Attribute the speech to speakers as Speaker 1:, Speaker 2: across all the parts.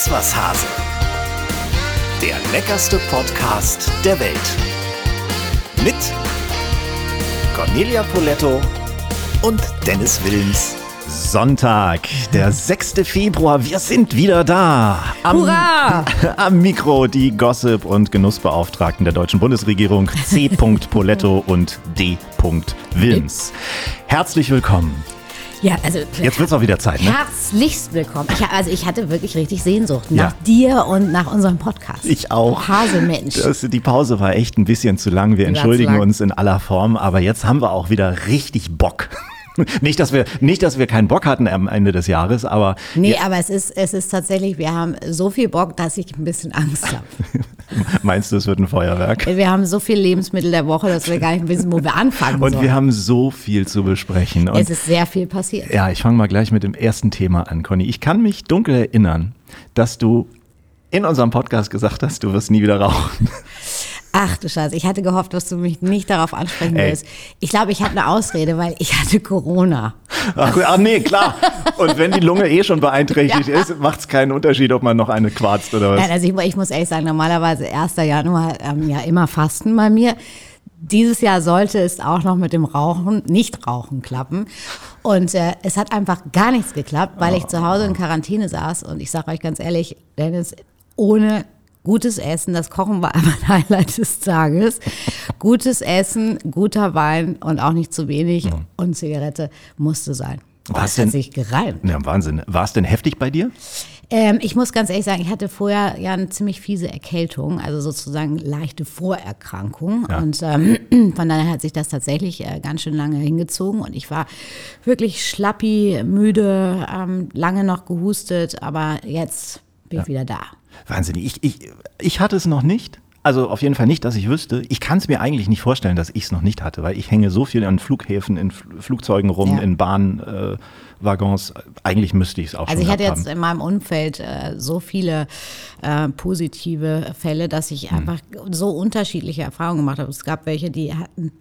Speaker 1: Iss was Hase. Der leckerste Podcast der Welt. Mit Cornelia Poletto und Dennis Wilms.
Speaker 2: Sonntag, der 6. Februar. Wir sind wieder da. Am,
Speaker 3: Hurra!
Speaker 2: Am Mikro die Gossip- und Genussbeauftragten der deutschen Bundesregierung C. Poletto und D. Wilms. Herzlich willkommen.
Speaker 3: Ja, also
Speaker 2: Jetzt wird es auch wieder Zeit, ne?
Speaker 3: herzlichst willkommen. Ich, also ich hatte wirklich richtig Sehnsucht nach
Speaker 2: Ja.
Speaker 3: dir und nach unserem Podcast.
Speaker 2: Ich auch.
Speaker 3: Haselmensch.
Speaker 2: Das, die Pause war echt ein bisschen zu lang. Wir entschuldigen
Speaker 3: lang.
Speaker 2: uns in aller Form, aber jetzt haben wir auch wieder richtig Bock. Nicht, dass wir, nicht, dass wir keinen Bock hatten am Ende des Jahres, aber
Speaker 3: Nee, aber es ist, es ist tatsächlich, wir haben so viel Bock, dass ich ein bisschen Angst habe.
Speaker 2: meinst du, es wird ein Feuerwerk?
Speaker 3: Wir haben so viel Lebensmittel der Woche, dass wir gar nicht wissen, wo wir anfangen
Speaker 2: Und
Speaker 3: sollen.
Speaker 2: wir haben so viel zu besprechen. Und
Speaker 3: es ist sehr viel passiert.
Speaker 2: ja, ich fange mal gleich mit dem ersten Thema an, Conny. Ich kann mich dunkel erinnern, dass du in unserem Podcast gesagt hast, du wirst nie wieder rauchen.
Speaker 3: Ach du Scheiße, ich hatte gehofft, dass du mich nicht darauf ansprechen
Speaker 2: Ey.
Speaker 3: willst. Ich glaube, ich habe eine Ausrede, weil ich hatte Corona.
Speaker 2: Ach, ach nee, klar. Und wenn die Lunge eh schon beeinträchtigt
Speaker 3: Ja.
Speaker 2: ist, macht es keinen Unterschied, ob man noch eine quarzt oder was.
Speaker 3: Nein, also ich, ich muss ehrlich sagen, normalerweise 1. Januar ähm, ja immer Fasten bei mir. Dieses Jahr sollte es auch noch mit dem Rauchen, nicht Rauchen klappen. Und äh, es hat einfach gar nichts geklappt, weil ich zu Hause in Quarantäne saß. Und ich sage euch ganz ehrlich, Dennis, ohne gutes Essen, das Kochen war mein Highlight des Tages. Gutes Essen, guter Wein und auch nicht zu wenig. Und Zigarette musste sein.
Speaker 2: Was
Speaker 3: das
Speaker 2: denn?
Speaker 3: hat sich gereimt.
Speaker 2: Ja, Wahnsinn. War es denn heftig bei dir?
Speaker 3: Ähm, ich muss ganz ehrlich sagen, ich hatte vorher ja eine ziemlich fiese Erkältung, also sozusagen leichte Vorerkrankung.
Speaker 2: Ja.
Speaker 3: Und ähm, von daher hat sich das tatsächlich äh, ganz schön lange hingezogen. Und ich war wirklich schlappi, müde, ähm, lange noch gehustet, aber jetzt bin ich wieder da.
Speaker 2: Wahnsinnig. Ich, ich, ich hatte es noch nicht. Also auf jeden Fall nicht, dass ich wüsste. Ich kann es mir eigentlich nicht vorstellen, dass ich es noch nicht hatte, weil ich hänge so viel an Flughäfen, in Fl- Flugzeugen rum,
Speaker 3: Ja.
Speaker 2: in Bahnwaggons. Äh, eigentlich müsste ich es auch
Speaker 3: Also
Speaker 2: schon
Speaker 3: ich hatte jetzt
Speaker 2: haben.
Speaker 3: in meinem Umfeld äh, so viele äh, positive Fälle, dass ich einfach so unterschiedliche Erfahrungen gemacht habe. Es gab welche, die hatten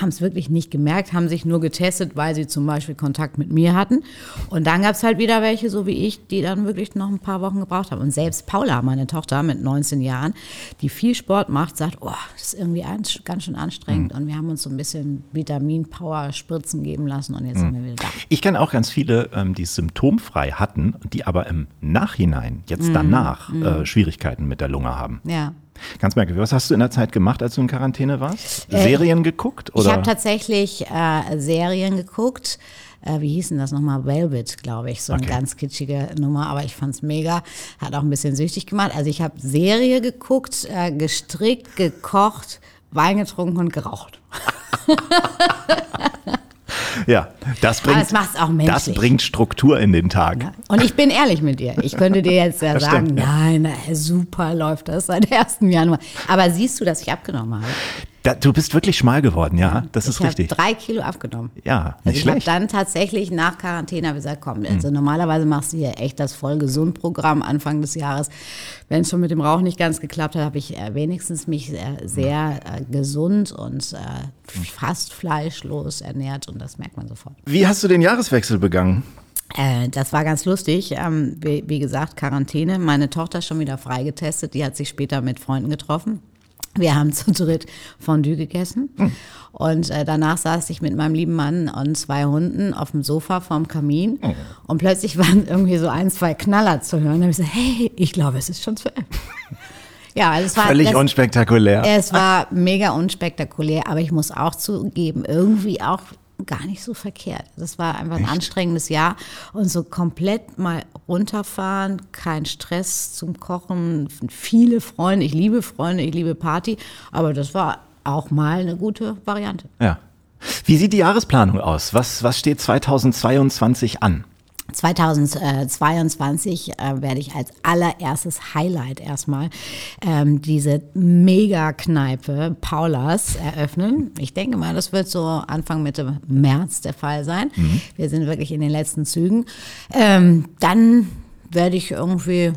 Speaker 3: haben es wirklich nicht gemerkt, haben sich nur getestet, weil sie zum Beispiel Kontakt mit mir hatten. Und dann gab es halt wieder welche, so wie ich, die dann wirklich noch ein paar Wochen gebraucht haben. Und selbst Paula, meine Tochter mit 19 Jahren, die viel Sport macht, sagt, oh, das ist irgendwie an- ganz schön anstrengend. Und wir haben uns so ein bisschen Vitamin-Power-Spritzen geben lassen und jetzt sind wir wieder da.
Speaker 2: Ich kenne auch ganz viele, ähm, die es symptomfrei hatten, die aber im Nachhinein, jetzt
Speaker 3: Mhm.
Speaker 2: danach, äh, Schwierigkeiten mit der Lunge haben.
Speaker 3: Ja.
Speaker 2: Ganz merkwürdig. Was hast du in der Zeit gemacht, als du in Quarantäne warst? Serien geguckt?
Speaker 3: Äh, Ich
Speaker 2: Oder?
Speaker 3: habe tatsächlich äh, Serien geguckt. Äh, wie hießen das nochmal? Velvet, glaube ich. So eine
Speaker 2: Okay.
Speaker 3: ganz kitschige Nummer, aber ich fand's mega. Hat auch ein bisschen süchtig gemacht. Also ich habe Serie geguckt, äh, gestrickt, gekocht, Wein getrunken und geraucht.
Speaker 2: ja, das bringt, das bringt Struktur in den Tag.
Speaker 3: Und ich bin ehrlich mit dir. Ich könnte dir jetzt ja
Speaker 2: Das
Speaker 3: sagen,
Speaker 2: stimmt, ja.
Speaker 3: nein, super läuft das seit 1. Januar. Aber siehst du, dass ich abgenommen habe?
Speaker 2: Da, du bist wirklich schmal geworden, ja, das ist
Speaker 3: ich habe
Speaker 2: richtig.
Speaker 3: drei Kilo abgenommen.
Speaker 2: Ja,
Speaker 3: Also
Speaker 2: nicht
Speaker 3: ich habe
Speaker 2: schlecht.
Speaker 3: dann tatsächlich nach Quarantäne ich gesagt, komm, also normalerweise machst du hier echt das voll gesund Programm Anfang des Jahres. Wenn es schon mit dem Rauch nicht ganz geklappt hat, habe ich äh, wenigstens mich äh, sehr äh, gesund und äh, fast fleischlos ernährt und das merkt man sofort.
Speaker 2: Wie hast du den Jahreswechsel begangen?
Speaker 3: Äh, das war ganz lustig. Ähm, wie, wie gesagt, Quarantäne. Meine Tochter ist schon wieder freigetestet. Die hat sich später mit Freunden getroffen. Wir haben zu dritt Fondue gegessen. Und äh, danach saß ich mit meinem lieben Mann und zwei Hunden auf dem Sofa vorm Kamin. Und plötzlich waren irgendwie so ein, zwei Knaller zu hören. Da habe ich gesagt, hey, ich glaube, es ist schon zu Ende. Ja, also es war
Speaker 2: Völlig
Speaker 3: das,
Speaker 2: unspektakulär.
Speaker 3: es war mega unspektakulär, aber ich muss auch zugeben, irgendwie auch gar nicht so verkehrt. Das war einfach ein anstrengendes Jahr und so komplett mal runterfahren, kein Stress zum Kochen, viele Freunde, ich liebe Freunde, ich liebe Party, aber das war auch mal eine gute Variante.
Speaker 2: Ja. Wie sieht die Jahresplanung aus? Was, was steht 2022 an?
Speaker 3: 2022 äh, werde ich als allererstes Highlight erstmal ähm, diese Mega-Kneipe Paulas eröffnen. Ich denke mal, das wird so Anfang Mitte März der Fall sein. Wir sind wirklich in den letzten Zügen. Ähm, dann werde ich irgendwie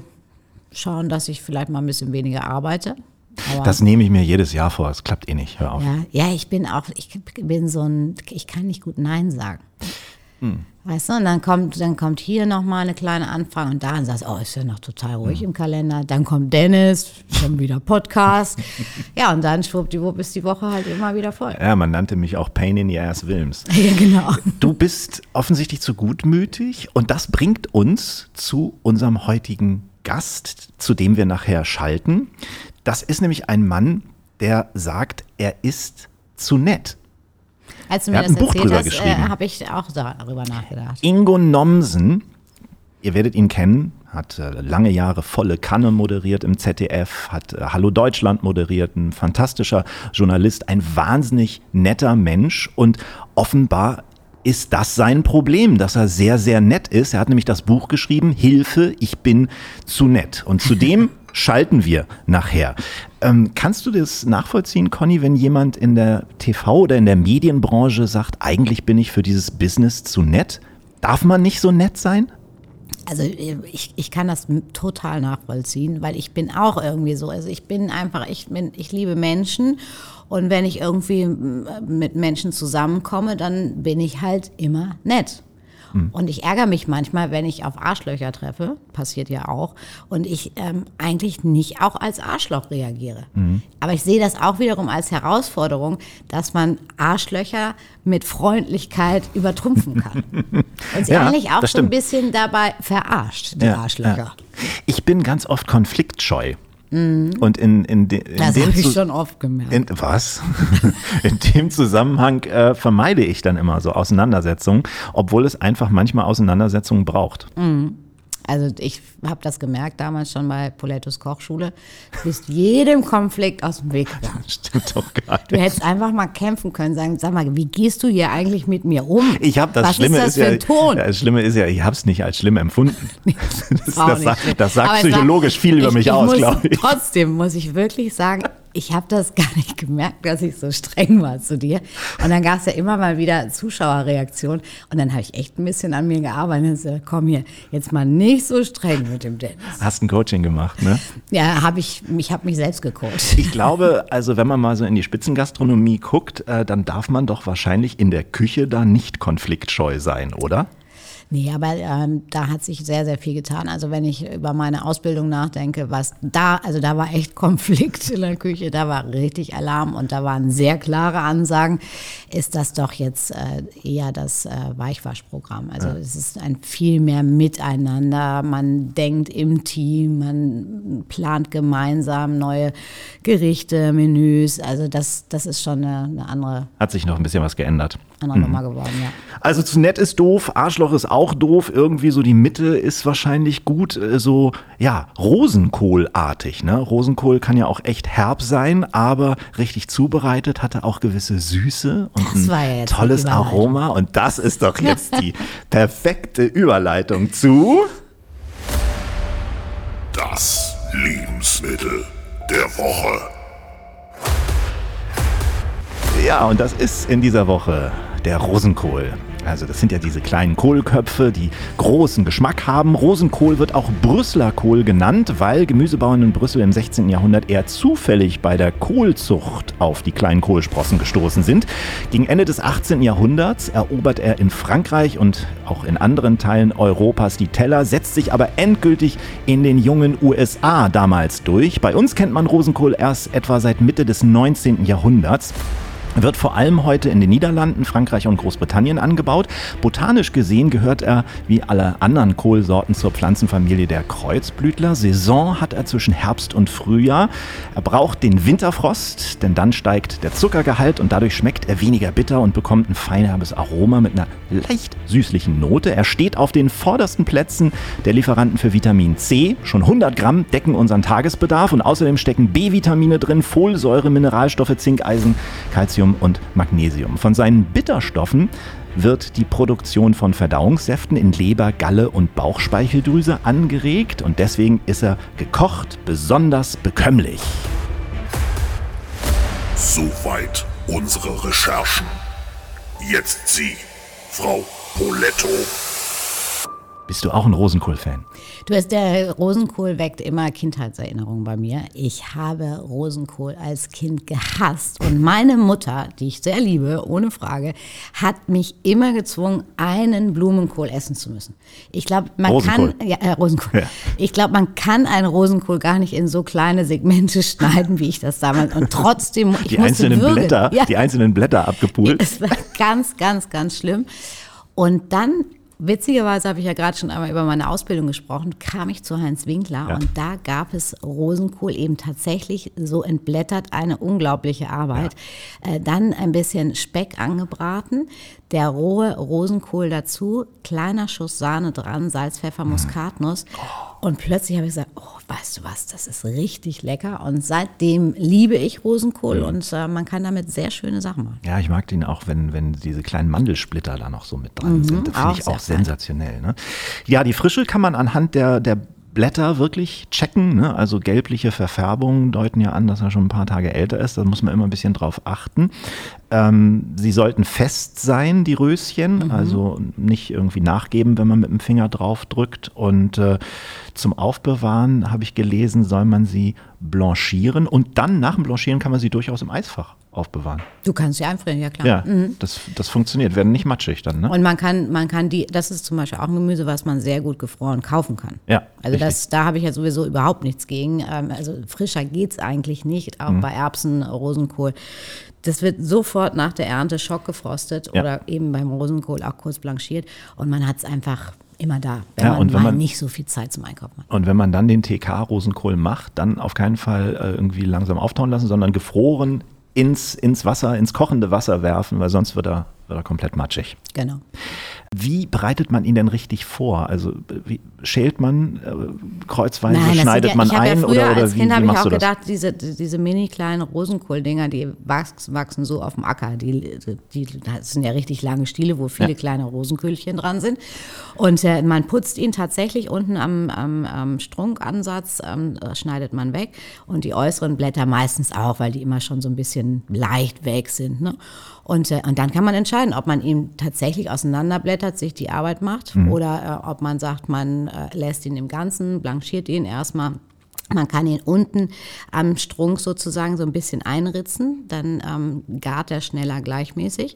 Speaker 3: schauen, dass ich vielleicht mal ein bisschen weniger arbeite. Aber
Speaker 2: Das nehme ich mir jedes Jahr vor. Es klappt eh nicht. Hör auf.
Speaker 3: ja, ja, ich bin auch, ich bin so ein, ich kann nicht gut Nein sagen. Weißt du, und dann kommt, dann kommt hier nochmal eine kleine Anfrage und da sagst du, oh, ist ja noch total ruhig im Kalender. Dann kommt Dennis, schon wieder Podcast. ja, und dann schwuppdiwupp ist die Woche halt immer wieder voll.
Speaker 2: Ja, man nannte mich auch Pain in the Ass Wilms.
Speaker 3: Ja, genau.
Speaker 2: Du bist offensichtlich zu gutmütig und das bringt uns zu unserem heutigen Gast, zu dem wir nachher schalten. Das ist nämlich ein Mann, der sagt, er ist zu nett.
Speaker 3: Als du
Speaker 2: Er
Speaker 3: mir das
Speaker 2: ein Buch
Speaker 3: erzählt
Speaker 2: drüber
Speaker 3: hast, äh, habe ich auch darüber nachgedacht.
Speaker 2: Ingo Nomsen, ihr werdet ihn kennen, hat äh, lange Jahre volle Kanne moderiert im ZDF, hat äh, Hallo Deutschland moderiert, ein fantastischer Journalist, ein wahnsinnig netter Mensch und offenbar ist das sein Problem, dass er sehr, sehr nett ist. Er hat nämlich das Buch geschrieben, Hilfe, ich bin zu nett. Und zudem schalten wir nachher. Ähm, kannst du das nachvollziehen, Conny, wenn jemand in der TV- oder in der Medienbranche sagt, eigentlich bin ich für dieses Business zu nett? Darf man nicht so nett sein?
Speaker 3: Also ich, ich kann das total nachvollziehen, weil ich bin auch irgendwie so. Also ich bin einfach, ich bin, ich liebe Menschen und wenn ich irgendwie mit Menschen zusammenkomme, dann bin ich halt immer nett. Und ich ärgere mich manchmal, wenn ich auf Arschlöcher treffe, passiert ja auch, und ich ähm, eigentlich nicht auch als Arschloch reagiere. Aber ich sehe das auch wiederum als Herausforderung, dass man Arschlöcher mit Freundlichkeit übertrumpfen kann. Und sie
Speaker 2: Ja,
Speaker 3: eigentlich auch so ein bisschen dabei verarscht, die Arschlöcher.
Speaker 2: ja. Ich bin ganz oft konfliktscheu. Und in, in, de, in
Speaker 3: Mhm. Das
Speaker 2: dem
Speaker 3: habe ich schon oft gemerkt.
Speaker 2: In, was? In dem Zusammenhang äh, vermeide ich dann immer so Auseinandersetzungen, obwohl es einfach manchmal Auseinandersetzungen braucht.
Speaker 3: Also ich habe das gemerkt damals schon bei Polettos Kochschule. Du bist jedem Konflikt aus dem Weg gegangen.
Speaker 2: Stimmt doch gar
Speaker 3: Du
Speaker 2: nicht.
Speaker 3: hättest einfach mal kämpfen können, sagen, sag mal, wie gehst du hier eigentlich mit mir um?
Speaker 2: Ich habe das
Speaker 3: Was
Speaker 2: Schlimme
Speaker 3: ist das
Speaker 2: ist, ja, das Schlimme ist ja, ich habe es nicht als schlimm empfunden. Das, das,
Speaker 3: nicht
Speaker 2: sagt- das sagt psychologisch viel über
Speaker 3: ich,
Speaker 2: mich
Speaker 3: ich
Speaker 2: aus, glaube ich.
Speaker 3: Trotzdem muss ich wirklich sagen, ich habe das gar nicht gemerkt, dass ich so streng war zu dir. Und dann gab es ja immer mal wieder Zuschauerreaktionen. Und dann habe ich echt ein bisschen an mir gearbeitet. Und so, komm hier, jetzt mal nicht so streng mit dem Dennis.
Speaker 2: Hast ein Coaching gemacht, ne?
Speaker 3: Ja, habe ich, ich habe mich selbst gecoacht.
Speaker 2: Ich glaube, also wenn man mal so in die Spitzengastronomie guckt, äh, dann darf man doch wahrscheinlich in der Küche da nicht konfliktscheu sein, oder?
Speaker 3: Nee, aber ähm, da hat sich sehr, sehr viel getan. Also wenn ich über meine Ausbildung nachdenke, was da, also da war echt Konflikt in der Küche, da war richtig Alarm und da waren sehr klare Ansagen, ist das doch jetzt äh, eher das äh, Weichwaschprogramm. Also es ist ein viel mehr Miteinander, man denkt im Team, man plant gemeinsam neue Gerichte, Menüs. Also das, das ist schon eine, eine andere,
Speaker 2: Hat sich noch ein bisschen was geändert.
Speaker 3: andere Nummer geworden, ja.
Speaker 2: Also zu nett ist doof, Arschloch ist auch doof, irgendwie so die Mitte ist wahrscheinlich gut, äh, so ja, Rosenkohlartig. Ne? Rosenkohl kann ja auch echt herb sein, aber richtig zubereitet hatte auch gewisse Süße und
Speaker 3: ja
Speaker 2: ein
Speaker 3: die
Speaker 2: tolles. Aroma. Und das ist doch jetzt die perfekte Überleitung zu.
Speaker 4: Das Lebensmittel der Woche.
Speaker 2: Ja, und das ist in dieser Woche der Rosenkohl. Also das sind ja diese kleinen Kohlköpfe, die großen Geschmack haben. Rosenkohl wird auch Brüsseler Kohl genannt, weil Gemüsebauern in Brüssel im 16. Jahrhundert eher zufällig bei der Kohlzucht auf die kleinen Kohlsprossen gestoßen sind. Gegen Ende des 18. Jahrhunderts erobert er in Frankreich und auch in anderen Teilen Europas die Teller, setzt sich aber endgültig in den jungen USA damals durch. Bei uns kennt man Rosenkohl erst etwa seit Mitte des 19. Jahrhunderts wird vor allem heute in den Niederlanden, Frankreich und Großbritannien angebaut. Botanisch gesehen gehört er wie alle anderen Kohlsorten zur Pflanzenfamilie der Kreuzblütler. Saison hat er zwischen Herbst und Frühjahr. Er braucht den Winterfrost, denn dann steigt der Zuckergehalt und dadurch schmeckt er weniger bitter und bekommt ein feinherbes Aroma mit einer leicht süßlichen Note. Er steht auf den vordersten Plätzen der Lieferanten für Vitamin C. Schon 100 Gramm decken unseren Tagesbedarf und außerdem stecken B-Vitamine drin, Folsäure, Mineralstoffe, Zink, Eisen, Calcium und Magnesium. Von seinen Bitterstoffen wird die Produktion von Verdauungssäften in Leber, Galle und Bauchspeicheldrüse angeregt und deswegen ist er gekocht besonders bekömmlich.
Speaker 4: Soweit unsere Recherchen. Jetzt Sie, Frau Poletto.
Speaker 2: Bist du auch ein Rosenkohl-Fan?
Speaker 3: Du hast der Rosenkohl weckt immer Kindheitserinnerungen bei mir. Ich habe Rosenkohl als Kind gehasst und meine Mutter, die ich sehr liebe, ohne Frage, hat mich immer gezwungen, einen Blumenkohl essen zu müssen. Ich glaube, man
Speaker 2: Rosenkohl.
Speaker 3: kann ja, äh, Rosenkohl.
Speaker 2: Ja.
Speaker 3: Ich glaube, man kann einen Rosenkohl gar nicht in so kleine Segmente schneiden, wie ich das damals und trotzdem ich
Speaker 2: Die einzelnen
Speaker 3: würgen.
Speaker 2: Blätter,
Speaker 3: Ja.
Speaker 2: die einzelnen Blätter abgepult.
Speaker 3: Es war ganz, ganz, ganz schlimm. Und dann, witzigerweise habe ich ja gerade schon einmal über meine Ausbildung gesprochen, kam ich zu Heinz Winkler
Speaker 2: Ja.
Speaker 3: und da gab es Rosenkohl eben tatsächlich so entblättert, eine unglaubliche Arbeit. Äh, dann ein bisschen Speck angebraten, der rohe Rosenkohl dazu, kleiner Schuss Sahne dran, Salz, Pfeffer, Muskatnuss. Und plötzlich habe ich gesagt, oh, weißt du was, das ist richtig lecker. Und seitdem liebe ich Rosenkohl und äh, man kann damit sehr schöne Sachen machen.
Speaker 2: Ja, ich mag den auch, wenn, wenn diese kleinen Mandelsplitter da noch so mit dran sind. Das finde
Speaker 3: Mhm,
Speaker 2: ich auch sensationell. Ne? Ja, die Frische kann man anhand der, der Blätter wirklich checken. Ne? Also gelbliche Verfärbungen deuten ja an, dass er schon ein paar Tage älter ist. Da muss man immer ein bisschen drauf achten. Ähm, sie sollten fest sein, die Röschen,
Speaker 3: Mhm.
Speaker 2: also nicht irgendwie nachgeben, wenn man mit dem Finger drauf drückt. Und äh, zum Aufbewahren, habe ich gelesen, soll man sie blanchieren und dann nach dem Blanchieren kann man sie durchaus im Eisfach aufbewahren.
Speaker 3: Du kannst sie einfrieren, ja klar.
Speaker 2: Ja, das, das funktioniert. Werden nicht matschig dann, ne?
Speaker 3: Und man kann, man kann die, das ist zum Beispiel auch ein Gemüse, was man sehr gut gefroren kaufen kann.
Speaker 2: Ja,
Speaker 3: Also
Speaker 2: richtig.
Speaker 3: das, da habe ich ja sowieso überhaupt nichts gegen. Ähm, Also frischer geht's eigentlich nicht,
Speaker 2: Mhm.
Speaker 3: auch bei Erbsen, Rosenkohl. Das wird sofort nach der Ernte schockgefrostet
Speaker 2: Ja.
Speaker 3: oder eben beim Rosenkohl auch kurz blanchiert und man hat es einfach immer da, wenn
Speaker 2: Ja,
Speaker 3: man
Speaker 2: wenn man-
Speaker 3: nicht so viel Zeit zum Einkaufen hat.
Speaker 2: Und wenn man dann den TK-Rosenkohl macht, dann auf keinen Fall äh, irgendwie langsam auftauen lassen, sondern gefroren ins, ins Wasser, ins kochende Wasser werfen, weil sonst wird er, wird er komplett matschig.
Speaker 3: Genau.
Speaker 2: Wie bereitet man ihn denn richtig vor? Also wie, schält man äh, kreuzweise,
Speaker 3: sind
Speaker 2: schneidet
Speaker 3: ja,
Speaker 2: man ein
Speaker 3: ja früher
Speaker 2: oder, oder
Speaker 3: als
Speaker 2: wie,
Speaker 3: Kind habe ich auch
Speaker 2: das?
Speaker 3: gedacht, diese, diese mini kleinen Rosenkohl-Dinger, die wachsen, wachsen so auf dem Acker. Die, die, das sind ja richtig lange Stiele, wo viele
Speaker 2: Ja.
Speaker 3: kleine Rosenköhlchen dran sind. Und äh, man putzt ihn tatsächlich unten am, am, am Strunkansatz, ähm, äh, schneidet man weg. Und die äußeren Blätter meistens auch, weil die immer schon so ein bisschen leicht weg sind. Ne? Und, äh, und dann kann man entscheiden, ob man ihn tatsächlich auseinanderblättert, sich die Arbeit macht
Speaker 2: Mhm.
Speaker 3: oder äh, ob man sagt, man äh, lässt ihn im Ganzen, blanchiert ihn erstmal. Man kann ihn unten am Strunk sozusagen so ein bisschen einritzen, dann ähm, gart er schneller gleichmäßig.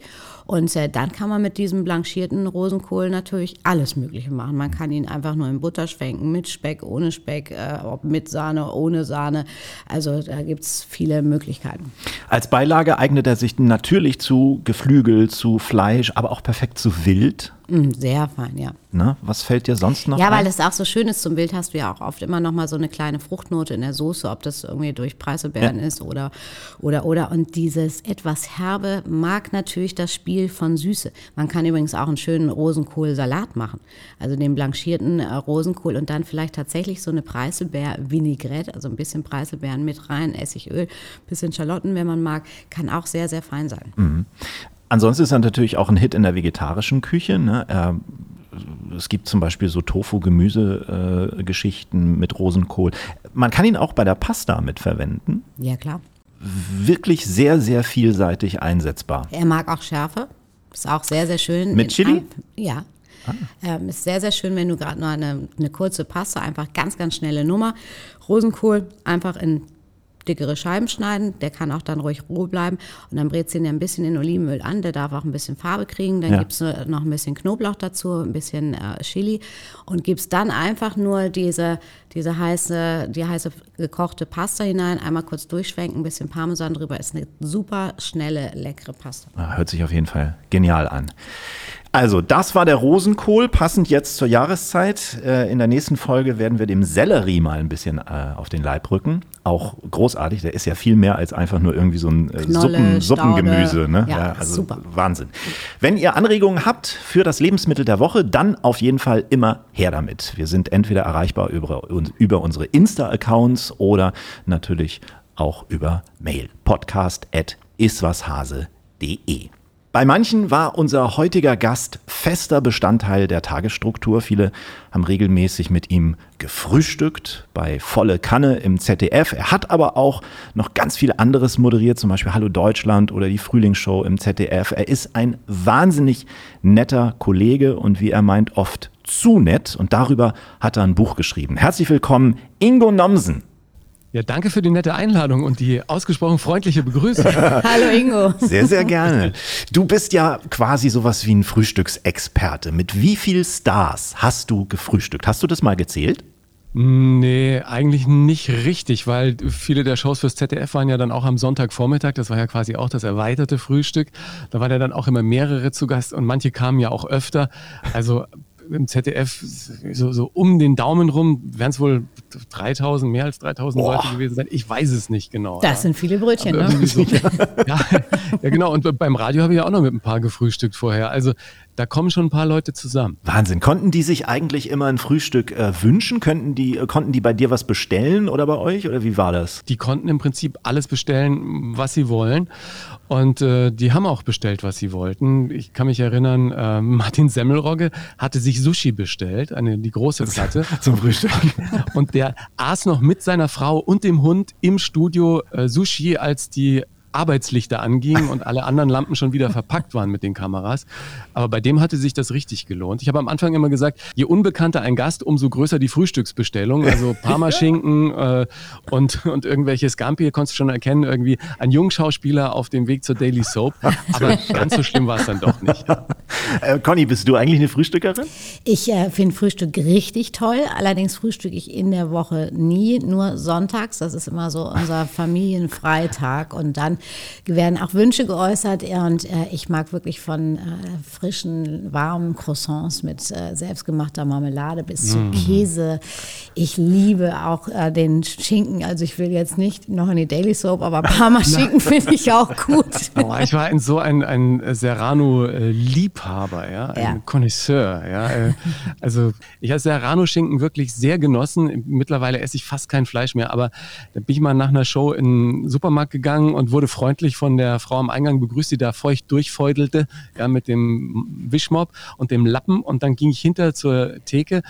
Speaker 3: Und äh, dann kann man mit diesem blanchierten Rosenkohl natürlich alles Mögliche machen. Man kann ihn einfach nur in Butter schwenken, mit Speck, ohne Speck, äh, ob mit Sahne, ohne Sahne. Also da gibt es viele Möglichkeiten.
Speaker 2: Als Beilage eignet er sich natürlich zu Geflügel, zu Fleisch, aber auch perfekt zu Wild.
Speaker 3: Mm, sehr fein, ja.
Speaker 2: Ne? Was fällt dir sonst noch
Speaker 3: Ja,
Speaker 2: ein?
Speaker 3: weil es auch so schön ist, zum Bild hast du ja auch oft immer noch mal so eine kleine Fruchtnote in der Soße, ob das irgendwie durch Preiselbeeren
Speaker 2: Ja.
Speaker 3: ist oder, oder, oder. Und dieses etwas herbe mag natürlich das Spiel von Süße. Man kann übrigens auch einen schönen Rosenkohlsalat machen. Also den blanchierten äh, Rosenkohl und dann vielleicht tatsächlich so eine Preiselbeer-Vinaigrette, also ein bisschen Preiselbeeren mit rein, Essigöl, bisschen Schalotten, wenn man mag, kann auch sehr, sehr fein sein.
Speaker 2: Ansonsten ist er natürlich auch ein Hit in der vegetarischen Küche. Ne? Er, es gibt zum Beispiel so Tofu-Gemüse-Geschichten mit Rosenkohl. Man kann ihn auch bei der Pasta mitverwenden.
Speaker 3: Ja, klar.
Speaker 2: Wirklich sehr, sehr vielseitig einsetzbar.
Speaker 3: Er mag auch Schärfe. Ist auch sehr, sehr schön.
Speaker 2: Mit Chili?
Speaker 3: ein- Ja. Ähm, ist sehr, sehr schön, wenn du gerade noch eine, eine kurze Paste, einfach ganz, ganz schnelle Nummer. Rosenkohl einfach in dickere Scheiben schneiden. Der kann auch dann ruhig roh bleiben. Und dann brätst du ihn ein bisschen in Olivenöl an. Der darf auch ein bisschen Farbe kriegen. Dann
Speaker 2: Ja.
Speaker 3: gibst du noch ein bisschen Knoblauch dazu, ein bisschen äh, Chili. Und gibst dann einfach nur diese, diese heiße, die heiße gekochte Pasta hinein. Einmal kurz durchschwenken, ein bisschen Parmesan drüber. Ist eine super schnelle, leckere Pasta.
Speaker 2: Ah, Hört sich auf jeden Fall genial an. Also, das war der Rosenkohl, passend jetzt zur Jahreszeit. Äh, In der nächsten Folge werden wir dem Sellerie mal ein bisschen äh, auf den Leib rücken. Auch großartig, der ist ja viel mehr als einfach nur irgendwie so ein äh,
Speaker 3: Knolle,
Speaker 2: Suppen, Suppengemüse. Ne?
Speaker 3: Ja,
Speaker 2: also
Speaker 3: super.
Speaker 2: Wahnsinn. Wenn ihr Anregungen habt für das Lebensmittel der Woche, dann auf jeden Fall immer her damit. Wir sind entweder erreichbar über, über unsere Insta-Accounts oder natürlich auch über Mail. Podcast at iswashase.de. Bei manchen war unser heutiger Gast fester Bestandteil der Tagesstruktur. Viele haben regelmäßig mit ihm gefrühstückt bei Volle Kanne im ZDF. Er hat aber auch noch ganz viel anderes moderiert, zum Beispiel Hallo Deutschland oder die Frühlingsshow im ZDF. Er ist ein wahnsinnig netter Kollege und wie er meint, oft zu nett. Und darüber hat er ein Buch geschrieben. Herzlich willkommen, Ingo Nomsen.
Speaker 5: Ja, danke für die nette Einladung und die ausgesprochen freundliche Begrüßung.
Speaker 3: Hallo Ingo.
Speaker 2: Sehr, sehr gerne. Du bist ja quasi sowas wie ein Frühstücksexperte. Mit wie viel Stars hast du gefrühstückt? Hast du das mal gezählt?
Speaker 5: Nee, eigentlich nicht richtig, weil viele der Shows fürs ZDF waren ja dann auch am Sonntagvormittag. Das war ja quasi auch das erweiterte Frühstück. Da waren ja dann auch immer mehrere zu Gast und manche kamen ja auch öfter. Also im ZDF so, so um den Daumen rum werden es wohl 3000, mehr als 3000 Boah. Leute gewesen sein. Ich weiß es nicht genau.
Speaker 3: Das ja. sind viele Brötchen, ne?
Speaker 5: So, ja, ja, genau. Und beim Radio habe ich ja auch noch mit ein paar gefrühstückt vorher. Also da kommen schon ein paar Leute zusammen.
Speaker 2: Wahnsinn. Konnten die sich eigentlich immer ein Frühstück äh, wünschen? Könnten die, äh, konnten die bei dir was bestellen oder bei euch? Oder wie war das?
Speaker 5: Die konnten im Prinzip alles bestellen, was sie wollen. Und äh, die haben auch bestellt, was sie wollten. Ich kann mich erinnern, äh, Martin Semmelrogge hatte sich Sushi bestellt, eine, die große Platte.
Speaker 2: Zum Frühstück.
Speaker 5: Und der aß noch mit seiner Frau und dem Hund im Studio äh, Sushi, als die Arbeitslichter angingen und alle anderen Lampen schon wieder verpackt waren mit den Kameras. Aber bei dem hatte sich das richtig gelohnt. Ich habe am Anfang immer gesagt, je unbekannter ein Gast, umso größer die Frühstücksbestellung. Also Parmaschinken äh, und, und irgendwelche Scampi, konntest du schon erkennen, irgendwie ein Jungschauspieler auf dem Weg zur Daily Soap. Aber ganz so schlimm war es dann doch nicht.
Speaker 2: Äh, Conny, bist du eigentlich eine Frühstückerin?
Speaker 3: Ich äh, finde Frühstück richtig toll. Allerdings frühstücke ich in der Woche nie, nur sonntags. Das ist immer so unser Familienfreitag. Und dann werden auch Wünsche geäußert und äh, ich mag wirklich von äh, frischen, warmen Croissants mit äh, selbstgemachter Marmelade bis zu mhm. Käse. Ich liebe auch äh, den Schinken, also ich will jetzt nicht noch in die Daily Soap, aber Parma-Schinken finde ich auch gut.
Speaker 5: Oh, ich war ein, so ein, ein Serrano-Liebhaber, ja, ein ja. Connoisseur. Ja. Äh, also ich habe Serrano-Schinken wirklich sehr genossen. Mittlerweile esse ich fast kein Fleisch mehr, aber da bin ich mal nach einer Show in den Supermarkt gegangen und wurde freundlich von der Frau am Eingang begrüßt, die da feucht durchfeudelte, ja, mit dem Wischmopp und dem Lappen. Und dann ging ich hinter zur Theke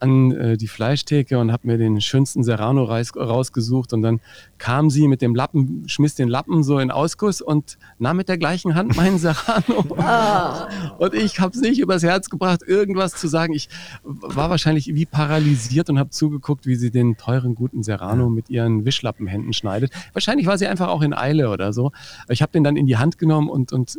Speaker 5: an äh, die Fleischtheke und habe mir den schönsten Serrano-Reis rausgesucht und dann kam sie mit dem Lappen, schmiss den Lappen so in Ausguss und nahm mit der gleichen Hand meinen Serrano. Ah. Und ich habe es nicht übers Herz gebracht, irgendwas zu sagen. Ich war wahrscheinlich wie paralysiert und habe zugeguckt, wie sie den teuren, guten Serrano mit ihren Wischlappenhänden schneidet. Wahrscheinlich war sie einfach auch in Eile oder so. Ich habe den dann in die Hand genommen und, und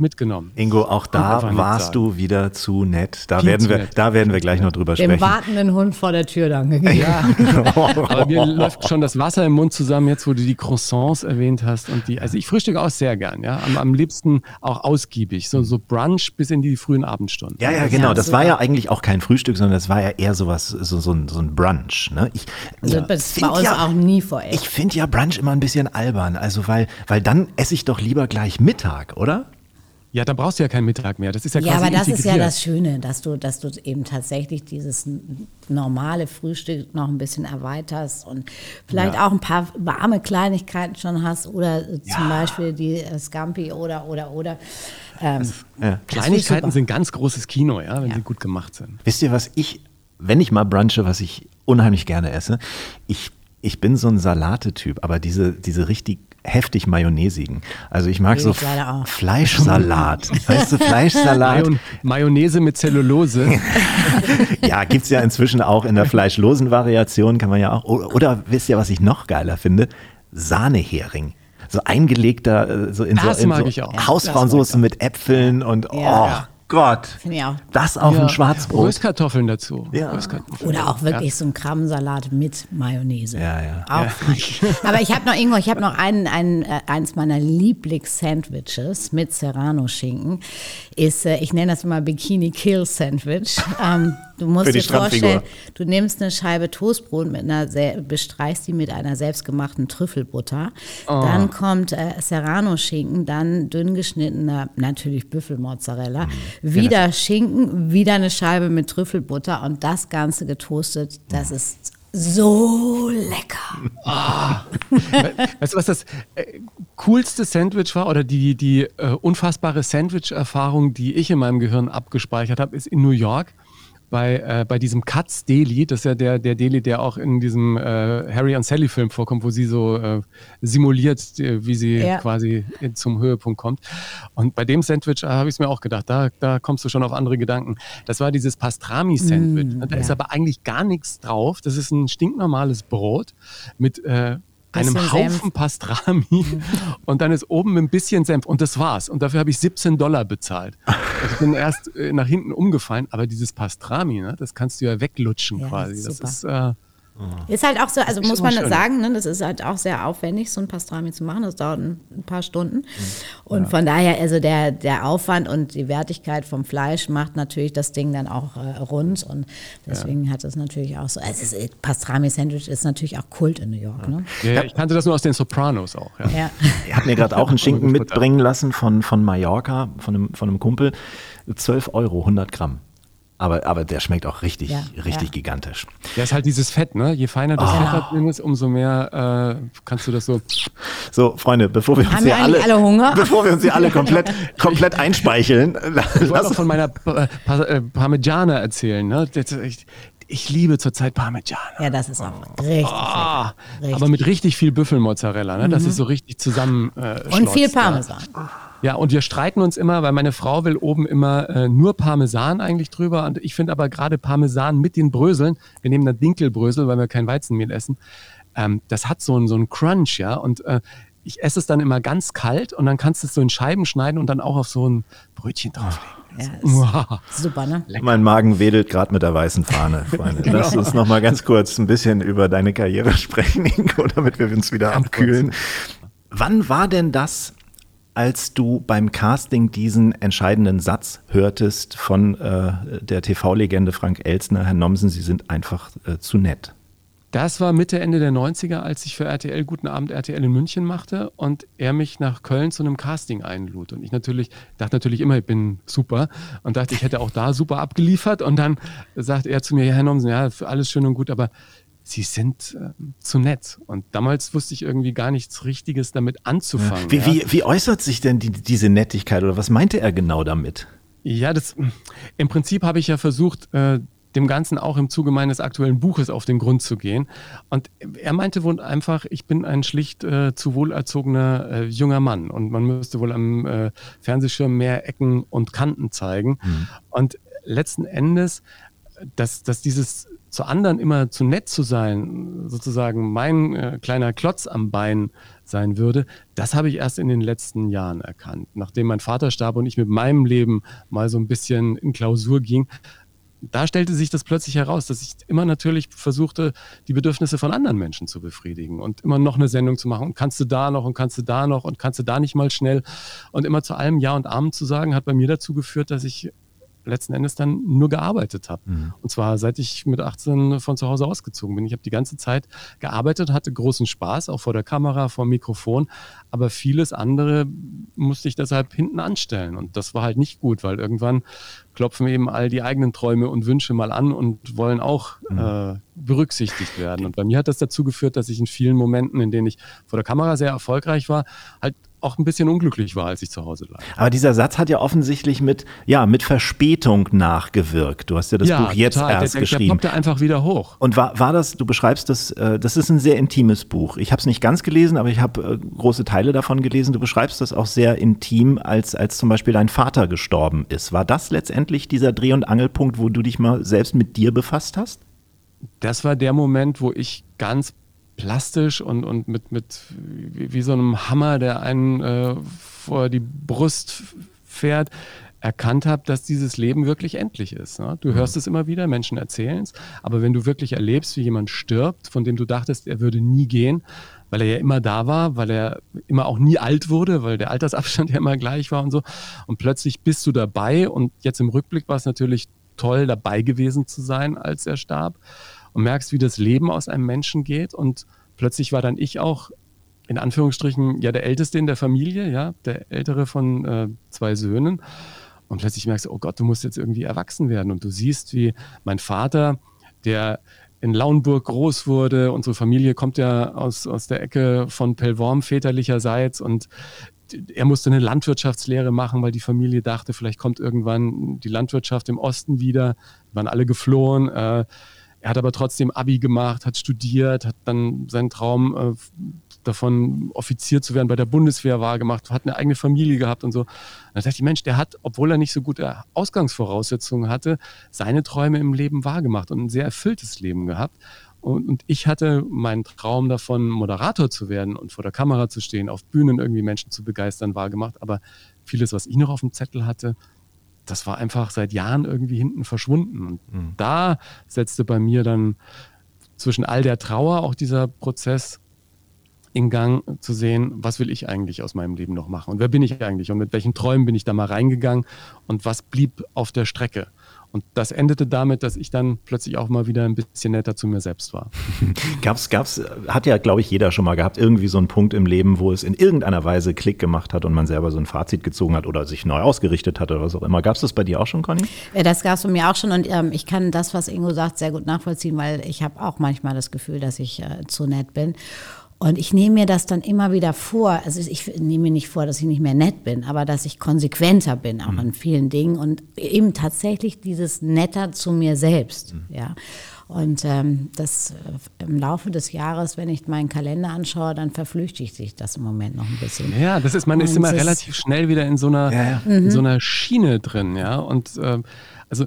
Speaker 5: mitgenommen.
Speaker 2: Ingo, auch da warst du wieder zu nett. Da werden wir, nett. da werden wir gleich noch drüber
Speaker 3: Dem
Speaker 2: sprechen.
Speaker 3: Dem wartenden Hund vor der Tür dann.
Speaker 5: Ja. Aber mir läuft schon das Wasser im Mund zusammen, jetzt wo du die Croissants erwähnt hast. Und die, also ich frühstücke auch sehr gern, ja. Am, am liebsten auch ausgiebig. So, so Brunch bis in die frühen Abendstunden.
Speaker 2: Ja, ja, genau. Das war ja eigentlich auch kein Frühstück, sondern das war ja eher sowas, so, so, ein, so ein Brunch. Ne? Ich,
Speaker 3: also das bei uns ja, auch nie vor
Speaker 2: Ich finde ja Brunch immer ein bisschen albern. Also weil, weil dann esse ich doch lieber gleich Mittag, oder?
Speaker 5: Ja, dann brauchst du ja keinen Mittag mehr. Das ist ja
Speaker 3: quasi
Speaker 5: Ja,
Speaker 3: aber das ist ja das Schöne, dass du, dass du eben tatsächlich dieses normale Frühstück noch ein bisschen erweiterst und vielleicht ja. auch ein paar warme Kleinigkeiten schon hast oder ja. zum Beispiel die äh, Scampi oder, oder, oder.
Speaker 5: Ähm, ja. Kleinigkeiten sind ganz großes Kino, ja, wenn sie gut gemacht sind.
Speaker 2: Wisst ihr, was ich, wenn ich mal brunche, was ich unheimlich gerne esse, ich ich bin so ein Salate-Typ, aber diese, diese richtig heftig mayonnaisigen. Also ich mag so Fleischsalat. weißt du, Fleischsalat. Mayon
Speaker 5: Mayonnaise mit Zellulose.
Speaker 2: ja, gibt es ja inzwischen auch in der fleischlosen Variation, kann man ja auch. Oder, oder wisst ihr, was ich noch geiler finde? Sahnehering so eingelegter, so in das so, in so Hausfrauensoße mit Äpfeln und ja. Gott. Auch. Das auf ja. ein Schwarzbrot.
Speaker 5: Röstkartoffeln dazu.
Speaker 3: Ja.
Speaker 5: Röstkartoffeln.
Speaker 3: Oder auch wirklich ja. so ein Krabbensalat mit Mayonnaise.
Speaker 2: Ja, ja.
Speaker 3: Auch ja. Aber ich habe noch irgendwo, ich habe noch einen, einen, äh, eins meiner Lieblings-Sandwiches mit Serrano-Schinken. Ist, äh, ich nenne das immer Bikini Kill Sandwich. Du musst dir vorstellen, du nimmst eine Scheibe Toastbrot mit einer, bestreichst die mit einer selbstgemachten Trüffelbutter. Oh. Dann kommt äh, Serrano-Schinken, dann dünn geschnittener, natürlich Büffelmozzarella, mhm. wieder Schinken, wieder eine Scheibe mit Trüffelbutter und das Ganze getoastet. Das mhm. ist so lecker.
Speaker 5: Ah. weißt du, was das äh, coolste Sandwich war oder die, die äh, unfassbare Sandwich-Erfahrung, die ich in meinem Gehirn abgespeichert habe, ist in New York bei, äh, bei diesem Katz Deli, das ist ja der, der Deli, der auch in diesem äh, Harry und Sally Film vorkommt, wo sie so äh, simuliert, äh, wie sie ja. quasi zum Höhepunkt kommt. Und bei dem Sandwich äh, habe ich es mir auch gedacht, da, da kommst du schon auf andere Gedanken. Das war dieses Pastrami-Sandwich. Mm, da ja. ist aber eigentlich gar nichts drauf. Das ist ein stinknormales Brot mit einem Haufen Senf. Pastrami und dann ist oben ein bisschen Senf und das war's. Und dafür habe ich 17 Dollar bezahlt. Also ich bin erst äh, nach hinten umgefallen, aber dieses Pastrami, ne, das kannst du ja weglutschen ja, quasi. Das ist, äh,
Speaker 3: ist halt auch so, also muss man sagen, ne, das ist halt auch sehr aufwendig, so ein Pastrami zu machen. Das dauert ein, ein paar Stunden. Mhm. Und ja. von daher, also der, der Aufwand und die Wertigkeit vom Fleisch macht natürlich das Ding dann auch äh, rund. Und deswegen ja. hat es natürlich auch so, also Pastrami-Sandwich ist natürlich auch Kult in New York. Ne?
Speaker 5: Ja, ich kannte das nur aus den Sopranos auch. Ja. Ja.
Speaker 2: Ihr habt mir gerade auch einen Schinken mitbringen lassen von, von Mallorca, von einem, von einem Kumpel. 12 Euro, 100 Gramm. Aber, aber der schmeckt auch richtig, ja, richtig ja. gigantisch.
Speaker 5: Der ist halt dieses Fett, ne? Je feiner das oh. Fett da drin ist, umso mehr äh, kannst du das so.
Speaker 2: So, Freunde, bevor wir uns hier alle, alle Hunger? bevor wir uns hier alle komplett, komplett einspeicheln.
Speaker 5: Ich wollte doch von meiner pa pa äh, Parmigiana erzählen, ne? Ich, ich liebe zurzeit Parmigiana.
Speaker 3: Ja, das ist auch richtig, oh,
Speaker 5: richtig. Aber mit richtig viel Büffelmozzarella, ne? Das mhm. ist so richtig zusammen. Äh,
Speaker 3: Und viel Parmesan.
Speaker 5: Ja. Ja, und wir streiten uns immer, weil meine Frau will oben immer äh, nur Parmesan eigentlich drüber. Und ich finde aber gerade Parmesan mit den Bröseln, wir nehmen dann Dinkelbrösel, weil wir kein Weizenmehl essen, ähm, das hat so einen so Crunch, ja. Und äh, ich esse es dann immer ganz kalt und dann kannst du es so in Scheiben schneiden und dann auch auf so ein Brötchen drauflegen. Ja,
Speaker 3: wow. super, ne?
Speaker 2: Lecker. Mein Magen wedelt gerade mit der weißen Fahne, Freunde. genau. Lass uns noch mal ganz kurz ein bisschen über deine Karriere sprechen, Ingo, damit wir uns wieder ganz abkühlen. Kurz. Wann war denn das, als du beim Casting diesen entscheidenden Satz hörtest von äh, der TV-Legende Frank Elsner, Herr Nomsen, Sie sind einfach äh, zu nett?
Speaker 5: Das war Mitte, Ende der 90er, als ich für RTL Guten Abend RTL in München machte und er mich nach Köln zu einem Casting einlud. Und ich natürlich dachte natürlich immer, ich bin super und dachte, ich hätte auch da super abgeliefert. Und dann sagt er zu mir, Herr Nomsen, ja, alles schön und gut, aber sie sind äh, zu nett. Und damals wusste ich irgendwie gar nichts Richtiges damit anzufangen.
Speaker 2: Ja. Wie, ja. wie, wie, äußert sich denn die, diese Nettigkeit oder was meinte er genau damit?
Speaker 5: Ja, das, im Prinzip habe ich ja versucht, äh, dem Ganzen auch im Zuge meines aktuellen Buches auf den Grund zu gehen. Und er meinte wohl einfach, ich bin ein schlicht äh, zu wohlerzogener äh, junger Mann und man müsste wohl am äh, Fernsehschirm mehr Ecken und Kanten zeigen. Mhm. Und letzten Endes, dass, dass dieses zu anderen immer zu nett zu sein, sozusagen mein äh, kleiner Klotz am Bein sein würde, das habe ich erst in den letzten Jahren erkannt. Nachdem mein Vater starb und ich mit meinem Leben mal so ein bisschen in Klausur ging, da stellte sich das plötzlich heraus, dass ich immer natürlich versuchte, die Bedürfnisse von anderen Menschen zu befriedigen und immer noch eine Sendung zu machen. Und kannst du da noch und kannst du da noch und kannst du da nicht mal schnell und immer zu allem Ja und Amen zu sagen, hat bei mir dazu geführt, dass ich letzten Endes dann nur gearbeitet habe. Mhm. Und zwar seit ich mit 18 von zu Hause ausgezogen bin. Ich habe die ganze Zeit gearbeitet, hatte großen Spaß, auch vor der Kamera, vor dem Mikrofon, aber vieles andere musste ich deshalb hinten anstellen. Und das war halt nicht gut, weil irgendwann klopfen eben all die eigenen Träume und Wünsche mal an und wollen auch mhm. äh, berücksichtigt werden. Und bei mir hat das dazu geführt, dass ich in vielen Momenten, in denen ich vor der Kamera sehr erfolgreich war, halt auch ein bisschen unglücklich war, als ich zu Hause lag.
Speaker 2: Aber dieser Satz hat ja offensichtlich mit, ja, mit Verspätung nachgewirkt. Du hast ja das ja, Buch jetzt total. erst der, der, geschrieben.
Speaker 5: Der kommt einfach wieder hoch.
Speaker 2: Und war, war das, du beschreibst das, äh, das ist ein sehr intimes Buch. Ich habe es nicht ganz gelesen, aber ich habe äh, große Teile davon gelesen. Du beschreibst das auch sehr intim, als, als zum Beispiel dein Vater gestorben ist. War das letztendlich dieser Dreh- und Angelpunkt, wo du dich mal selbst mit dir befasst hast?
Speaker 5: Das war der Moment, wo ich ganz plastisch und, und mit, mit wie, wie so einem Hammer, der einen äh, vor die Brust fährt, erkannt habe, dass dieses Leben wirklich endlich ist. Ne? Du hörst mhm. es immer wieder, Menschen erzählen es, aber wenn du wirklich erlebst, wie jemand stirbt, von dem du dachtest, er würde nie gehen, weil er ja immer da war, weil er immer auch nie alt wurde, weil der Altersabstand ja immer gleich war und so. Und plötzlich bist du dabei und jetzt im Rückblick war es natürlich toll, dabei gewesen zu sein, als er starb und merkst, wie das Leben aus einem Menschen geht. Und plötzlich war dann ich auch in Anführungsstrichen ja der Älteste in der Familie, ja, der ältere von äh, zwei Söhnen. Und plötzlich merkst du, oh Gott, du musst jetzt irgendwie erwachsen werden. Und du siehst, wie mein Vater, der in Lauenburg groß wurde. Unsere Familie kommt ja aus, aus der Ecke von Pellworm väterlicherseits und er musste eine Landwirtschaftslehre machen, weil die Familie dachte, vielleicht kommt irgendwann die Landwirtschaft im Osten wieder. Wir waren alle geflohen. Äh, er hat aber trotzdem Abi gemacht, hat studiert, hat dann seinen Traum äh, davon, Offizier zu werden, bei der Bundeswehr wahrgemacht, hat eine eigene Familie gehabt und so. Und da dachte ich, Mensch, der hat, obwohl er nicht so gute Ausgangsvoraussetzungen hatte, seine Träume im Leben wahrgemacht und ein sehr erfülltes Leben gehabt. Und, und, ich hatte meinen Traum davon, Moderator zu werden und vor der Kamera zu stehen, auf Bühnen irgendwie Menschen zu begeistern, wahrgemacht. Aber vieles, was ich noch auf dem Zettel hatte, das war einfach seit Jahren irgendwie hinten verschwunden. Und mhm. da setzte bei mir dann zwischen all der Trauer auch dieser Prozess in Gang zu sehen, was will ich eigentlich aus meinem Leben noch machen und wer bin ich eigentlich und mit welchen Träumen bin ich da mal reingegangen und was blieb auf der Strecke. Und das endete damit, dass ich dann plötzlich auch mal wieder ein bisschen netter zu mir selbst war.
Speaker 2: gab's, gab's, hat ja, glaube ich, jeder schon mal gehabt, irgendwie so einen Punkt im Leben, wo es in irgendeiner Weise Klick gemacht hat und man selber so ein Fazit gezogen hat oder sich neu ausgerichtet hat oder was auch immer. Gab es das bei dir auch schon, Conny?
Speaker 3: Ja, das gab es bei mir auch schon und ähm, ich kann das, was Ingo sagt, sehr gut nachvollziehen, weil ich habe auch manchmal das Gefühl, dass ich äh, zu nett bin. Und ich nehme mir das dann immer wieder vor. Also ich nehme mir nicht vor, dass ich nicht mehr nett bin, aber dass ich konsequenter bin, auch mhm. in vielen Dingen und eben tatsächlich dieses Netter zu mir selbst. Mhm. Ja. Und ähm, das äh, im Laufe des Jahres, wenn ich meinen Kalender anschaue, dann verflüchtigt sich das im Moment noch ein bisschen.
Speaker 5: Ja, das ist, man und ist immer relativ schnell wieder in so einer, ja, ja. In so einer Schiene drin, ja. Und äh, also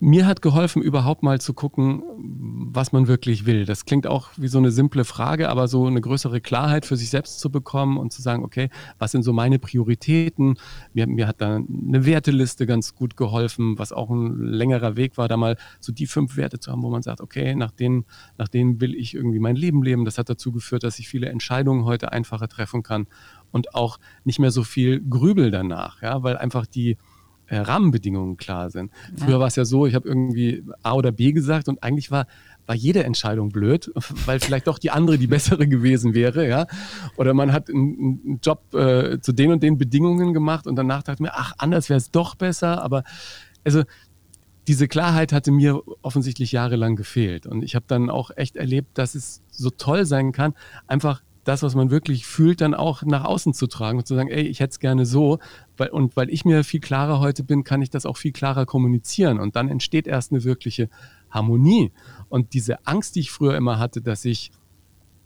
Speaker 5: mir hat geholfen, überhaupt mal zu gucken, was man wirklich will. Das klingt auch wie so eine simple Frage, aber so eine größere Klarheit für sich selbst zu bekommen und zu sagen, okay, was sind so meine Prioritäten? Mir, mir hat da eine Werteliste ganz gut geholfen, was auch ein längerer Weg war, da mal so die fünf Werte zu haben, wo man sagt, okay, nach denen, nach denen will ich irgendwie mein Leben leben. Das hat dazu geführt, dass ich viele Entscheidungen heute einfacher treffen kann und auch nicht mehr so viel grübel danach, ja, weil einfach die, Rahmenbedingungen klar sind. Ja. Früher war es ja so, ich habe irgendwie A oder B gesagt und eigentlich war, war jede Entscheidung blöd, weil vielleicht doch die andere die bessere gewesen wäre, ja. Oder man hat einen, einen Job äh, zu den und den Bedingungen gemacht und danach dachte mir, ach, anders wäre es doch besser. Aber also diese Klarheit hatte mir offensichtlich jahrelang gefehlt. Und ich habe dann auch echt erlebt, dass es so toll sein kann, einfach das, was man wirklich fühlt, dann auch nach außen zu tragen und zu sagen, ey, ich hätte es gerne so. Weil, und weil ich mir viel klarer heute bin, kann ich das auch viel klarer kommunizieren. Und dann entsteht erst eine wirkliche Harmonie. Und diese Angst, die ich früher immer hatte, dass ich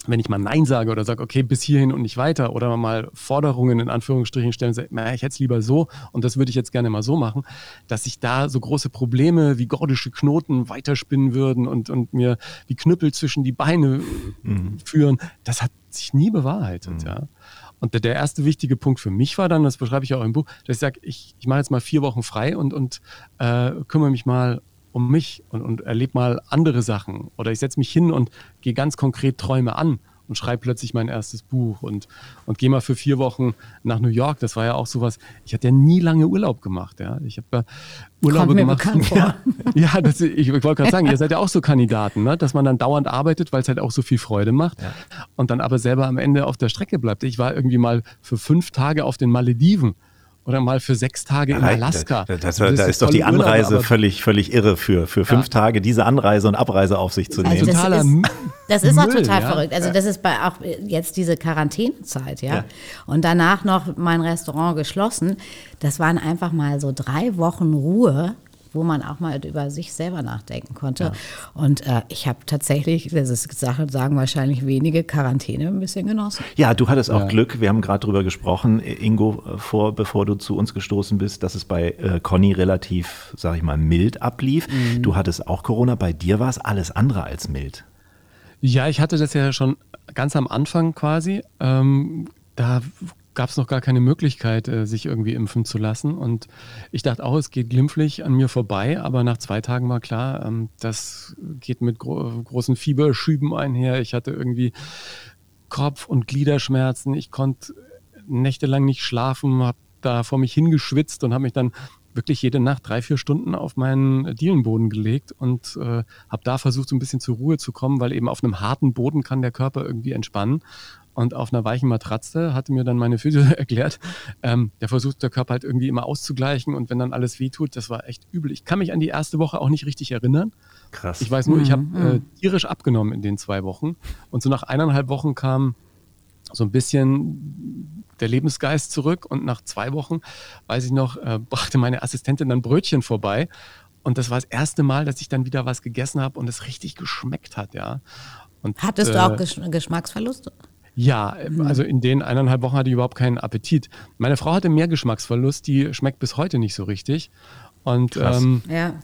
Speaker 5: wenn ich mal Nein sage oder sage, okay, bis hierhin und nicht weiter oder mal Forderungen in Anführungsstrichen stellen, sage, ich hätte es lieber so und das würde ich jetzt gerne mal so machen, dass sich da so große Probleme wie gordische Knoten weiterspinnen würden und, und mir wie Knüppel zwischen die Beine mhm. führen, das hat sich nie bewahrheitet, mhm. ja. Und der, der, erste wichtige Punkt für mich war dann, das beschreibe ich auch im Buch, dass ich sage, ich, ich mache jetzt mal vier Wochen frei und, und äh, kümmere mich mal um mich und, und erlebe mal andere Sachen. Oder ich setze mich hin und gehe ganz konkret Träume an und schreibe plötzlich mein erstes Buch und, und gehe mal für vier Wochen nach New York. Das war ja auch sowas, ich hatte ja nie lange Urlaub gemacht. Ja. Ich habe ja Urlaube gemacht. Ja, ja das, ich, ich wollte gerade sagen, ihr seid ja auch so Kandidaten, ne? dass man dann dauernd arbeitet, weil es halt auch so viel Freude macht ja. und dann aber selber am Ende auf der Strecke bleibt. Ich war irgendwie mal für fünf Tage auf den Malediven oder mal für sechs Tage in Alaska.
Speaker 2: Da, das, das, da ist doch die Anreise Urlaub, völlig, völlig irre für, für fünf ja. Tage diese Anreise und Abreise auf sich zu also nehmen.
Speaker 3: Also das, ist, das ist auch total ja? verrückt. Also das ist bei auch jetzt diese Quarantänezeit, ja? ja. Und danach noch mein Restaurant geschlossen. Das waren einfach mal so drei Wochen Ruhe wo man auch mal über sich selber nachdenken konnte. Ja. Und äh, ich habe tatsächlich, das ist Sache, sagen wahrscheinlich wenige, Quarantäne ein bisschen genossen.
Speaker 2: Ja, du hattest auch ja. Glück. Wir haben gerade darüber gesprochen, Ingo, vor, bevor du zu uns gestoßen bist, dass es bei äh, Conny relativ, sag ich mal, mild ablief. Mhm. Du hattest auch Corona. Bei dir war es alles andere als mild.
Speaker 5: Ja, ich hatte das ja schon ganz am Anfang quasi. Ähm, da gab es noch gar keine Möglichkeit, äh, sich irgendwie impfen zu lassen. Und ich dachte auch, es geht glimpflich an mir vorbei, aber nach zwei Tagen war klar, ähm, das geht mit gro großen Fieberschüben einher. Ich hatte irgendwie Kopf- und Gliederschmerzen. Ich konnte nächtelang nicht schlafen, habe da vor mich hingeschwitzt und habe mich dann wirklich jede Nacht drei, vier Stunden auf meinen Dielenboden gelegt und äh, habe da versucht, so ein bisschen zur Ruhe zu kommen, weil eben auf einem harten Boden kann der Körper irgendwie entspannen. Und auf einer weichen Matratze hatte mir dann meine Physio erklärt, ähm, der versucht der Körper halt irgendwie immer auszugleichen und wenn dann alles wehtut, das war echt übel. Ich kann mich an die erste Woche auch nicht richtig erinnern, Krass. Ich weiß nur, ich habe mhm. äh, tierisch abgenommen in den zwei Wochen. Und so nach eineinhalb Wochen kam so ein bisschen der Lebensgeist zurück. Und nach zwei Wochen, weiß ich noch, äh, brachte meine Assistentin dann Brötchen vorbei. Und das war das erste Mal, dass ich dann wieder was gegessen habe und es richtig geschmeckt hat, ja. Und,
Speaker 3: Hattest äh, du auch Gesch Geschmacksverlust?
Speaker 5: Ja, mhm. also in den eineinhalb Wochen hatte ich überhaupt keinen Appetit. Meine Frau hatte mehr Geschmacksverlust, die schmeckt bis heute nicht so richtig. Und ähm, ja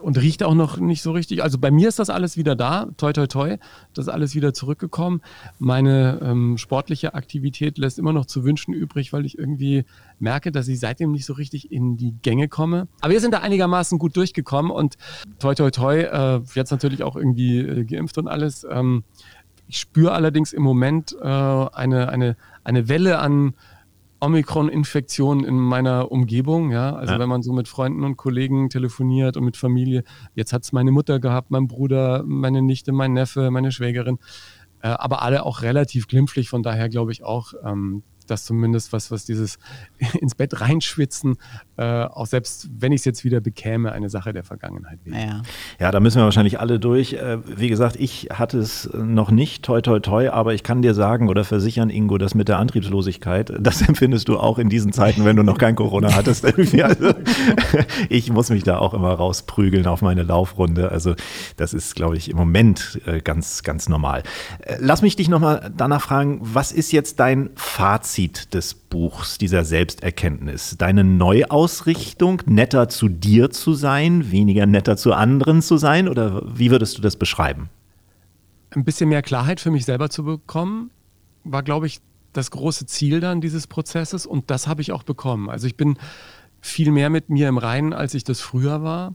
Speaker 5: und riecht auch noch nicht so richtig. Also bei mir ist das alles wieder da, toi toi toi, das ist alles wieder zurückgekommen. Meine ähm, sportliche Aktivität lässt immer noch zu wünschen übrig, weil ich irgendwie merke, dass ich seitdem nicht so richtig in die Gänge komme. Aber wir sind da einigermaßen gut durchgekommen und toi toi toi, äh, jetzt natürlich auch irgendwie äh, geimpft und alles. Ähm, ich spüre allerdings im Moment äh, eine, eine, eine Welle an Omikron-Infektion in meiner Umgebung, ja. Also ja. wenn man so mit Freunden und Kollegen telefoniert und mit Familie, jetzt hat es meine Mutter gehabt, mein Bruder, meine Nichte, mein Neffe, meine Schwägerin, äh, aber alle auch relativ glimpflich, von daher glaube ich auch, ähm, dass zumindest was, was dieses ins Bett reinschwitzen, äh, auch selbst wenn ich es jetzt wieder bekäme, eine Sache der Vergangenheit wäre.
Speaker 2: Ja. ja, da müssen wir wahrscheinlich alle durch. Äh, wie gesagt, ich hatte es noch nicht, toi, toi, toi, aber ich kann dir sagen oder versichern, Ingo, dass mit der Antriebslosigkeit, das empfindest du auch in diesen Zeiten, wenn du noch kein Corona hattest. also, ich muss mich da auch immer rausprügeln auf meine Laufrunde. Also das ist, glaube ich, im Moment äh, ganz, ganz normal. Äh, lass mich dich nochmal danach fragen, was ist jetzt dein Fazit? Fazit des Buchs, dieser Selbsterkenntnis? Deine Neuausrichtung, netter zu dir zu sein, weniger netter zu anderen zu sein? Oder wie würdest du das beschreiben?
Speaker 5: Ein bisschen mehr Klarheit für mich selber zu bekommen, war, glaube ich, das große Ziel dann dieses Prozesses und das habe ich auch bekommen. Also ich bin viel mehr mit mir im Reinen, als ich das früher war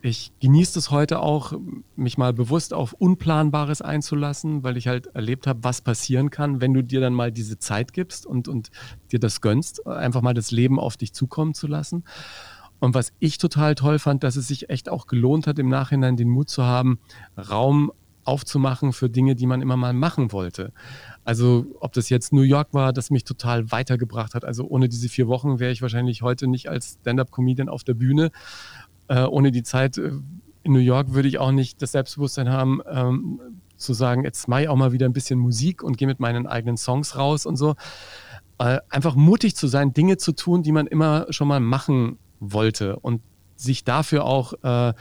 Speaker 5: ich genieße es heute auch, mich mal bewusst auf Unplanbares einzulassen, weil ich halt erlebt habe, was passieren kann, wenn du dir dann mal diese Zeit gibst und, und dir das gönnst, einfach mal das Leben auf dich zukommen zu lassen. Und was ich total toll fand, dass es sich echt auch gelohnt hat, im Nachhinein den Mut zu haben, Raum aufzumachen für Dinge, die man immer mal machen wollte. Also ob das jetzt New York war, das mich total weitergebracht hat. Also ohne diese vier Wochen wäre ich wahrscheinlich heute nicht als Stand-up-Comedian auf der Bühne äh, ohne die Zeit äh, in New York würde ich auch nicht das Selbstbewusstsein haben, ähm, zu sagen, jetzt mache ich auch mal wieder ein bisschen Musik und gehe mit meinen eigenen Songs raus und so. Äh, einfach mutig zu sein, Dinge zu tun, die man immer schon mal machen wollte und sich dafür auch äh,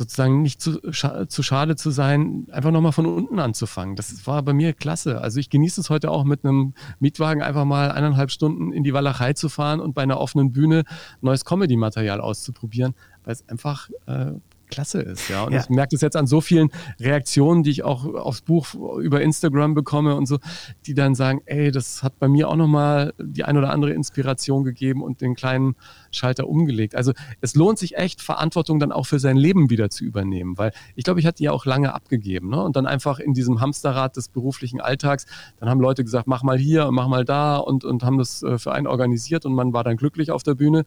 Speaker 5: sozusagen nicht zu, scha zu schade zu sein, einfach nochmal von unten anzufangen. Das war bei mir klasse. Also ich genieße es heute auch mit einem Mietwagen einfach mal eineinhalb Stunden in die Walachei zu fahren und bei einer offenen Bühne neues Comedy-Material auszuprobieren, weil es einfach äh, klasse ist. Ja? Und ja. ich merke das jetzt an so vielen Reaktionen, die ich auch aufs Buch über Instagram bekomme und so, die dann sagen, ey, das hat bei mir auch nochmal die ein oder andere Inspiration gegeben und den kleinen Schalter umgelegt. Also es lohnt sich echt, Verantwortung dann auch für sein Leben wieder zu übernehmen, weil ich glaube, ich hatte ja auch lange abgegeben. Ne? Und dann einfach in diesem Hamsterrad des beruflichen Alltags, dann haben Leute gesagt, mach mal hier und mach mal da und, und haben das äh, für einen organisiert und man war dann glücklich auf der Bühne.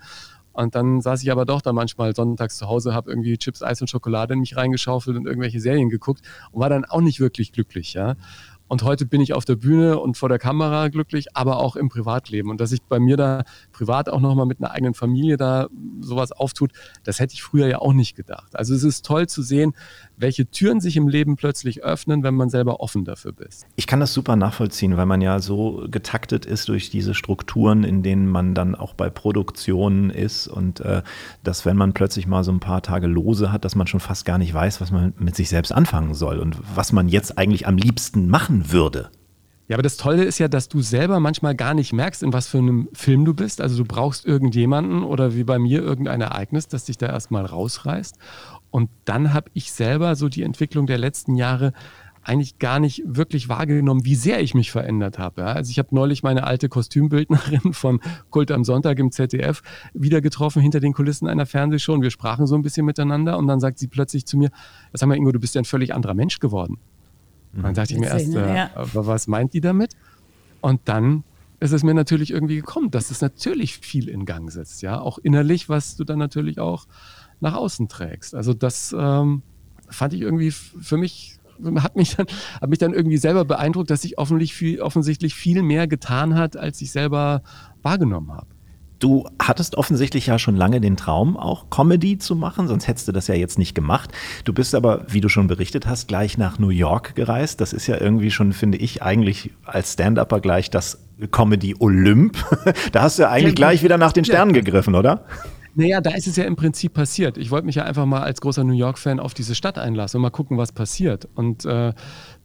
Speaker 5: Und dann saß ich aber doch da manchmal sonntags zu Hause, habe irgendwie Chips, Eis und Schokolade in mich reingeschaufelt und irgendwelche Serien geguckt und war dann auch nicht wirklich glücklich, ja. Und heute bin ich auf der Bühne und vor der Kamera glücklich, aber auch im Privatleben. Und dass sich bei mir da privat auch nochmal mit einer eigenen Familie da sowas auftut, das hätte ich früher ja auch nicht gedacht. Also es ist toll zu sehen, welche Türen sich im Leben plötzlich öffnen, wenn man selber offen dafür ist.
Speaker 2: Ich kann das super nachvollziehen, weil man ja so getaktet ist durch diese Strukturen, in denen man dann auch bei Produktionen ist und äh, dass wenn man plötzlich mal so ein paar Tage lose hat, dass man schon fast gar nicht weiß, was man mit sich selbst anfangen soll und was man jetzt eigentlich am liebsten machen würde.
Speaker 5: Ja, aber das Tolle ist ja, dass du selber manchmal gar nicht merkst, in was für einem Film du bist. Also du brauchst irgendjemanden oder wie bei mir irgendein Ereignis, das dich da erstmal rausreißt. Und dann habe ich selber so die Entwicklung der letzten Jahre eigentlich gar nicht wirklich wahrgenommen, wie sehr ich mich verändert habe. Ja, also ich habe neulich meine alte Kostümbildnerin von Kult am Sonntag im ZDF wieder getroffen hinter den Kulissen einer Fernsehshow und wir sprachen so ein bisschen miteinander und dann sagt sie plötzlich zu mir, sag mal Ingo, du bist ja ein völlig anderer Mensch geworden. Und dann dachte ich mir erst, äh, was meint die damit? Und dann ist es mir natürlich irgendwie gekommen, dass es natürlich viel in Gang setzt, ja, auch innerlich, was du dann natürlich auch nach außen trägst. Also das ähm, fand ich irgendwie für mich, hat mich, dann, hat mich dann irgendwie selber beeindruckt, dass sich offensichtlich viel, offensichtlich viel mehr getan hat, als ich selber wahrgenommen habe.
Speaker 2: Du hattest offensichtlich ja schon lange den Traum, auch Comedy zu machen, sonst hättest du das ja jetzt nicht gemacht. Du bist aber, wie du schon berichtet hast, gleich nach New York gereist. Das ist ja irgendwie schon, finde ich, eigentlich als Stand-Upper gleich das Comedy Olymp. da hast du ja eigentlich gleich wieder nach den Sternen gegriffen, oder?
Speaker 5: Naja, da ist es ja im Prinzip passiert. Ich wollte mich ja einfach mal als großer New York-Fan auf diese Stadt einlassen und mal gucken, was passiert. Und äh,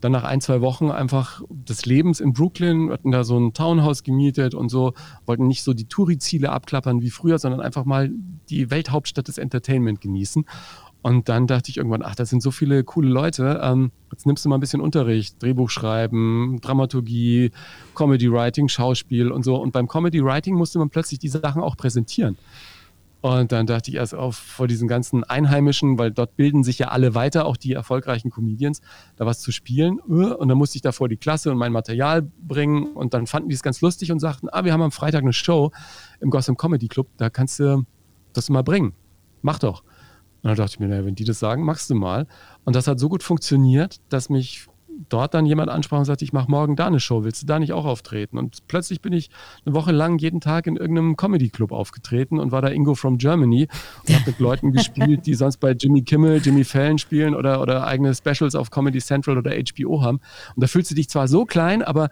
Speaker 5: dann nach ein, zwei Wochen einfach des Lebens in Brooklyn, hatten da so ein Townhouse gemietet und so, wollten nicht so die Touri-Ziele abklappern wie früher, sondern einfach mal die Welthauptstadt des Entertainment genießen. Und dann dachte ich irgendwann, ach, das sind so viele coole Leute. Ähm, jetzt nimmst du mal ein bisschen Unterricht, Drehbuch schreiben, Dramaturgie, Comedy Writing, Schauspiel und so. Und beim Comedy Writing musste man plötzlich diese Sachen auch präsentieren. Und dann dachte ich erst auf vor diesen ganzen Einheimischen, weil dort bilden sich ja alle weiter, auch die erfolgreichen Comedians, da was zu spielen. Und dann musste ich da vor die Klasse und mein Material bringen. Und dann fanden die es ganz lustig und sagten, ah, wir haben am Freitag eine Show im Gotham Comedy Club, da kannst du das mal bringen. Mach doch. Und dann dachte ich mir, naja, wenn die das sagen, machst du mal. Und das hat so gut funktioniert, dass mich dort dann jemand ansprach und sagte, ich mache morgen da eine Show, willst du da nicht auch auftreten? Und plötzlich bin ich eine Woche lang jeden Tag in irgendeinem Comedy-Club aufgetreten und war da Ingo from Germany und habe mit Leuten gespielt, die sonst bei Jimmy Kimmel, Jimmy Fallon spielen oder, oder eigene Specials auf Comedy Central oder HBO haben. Und da fühlst du dich zwar so klein, aber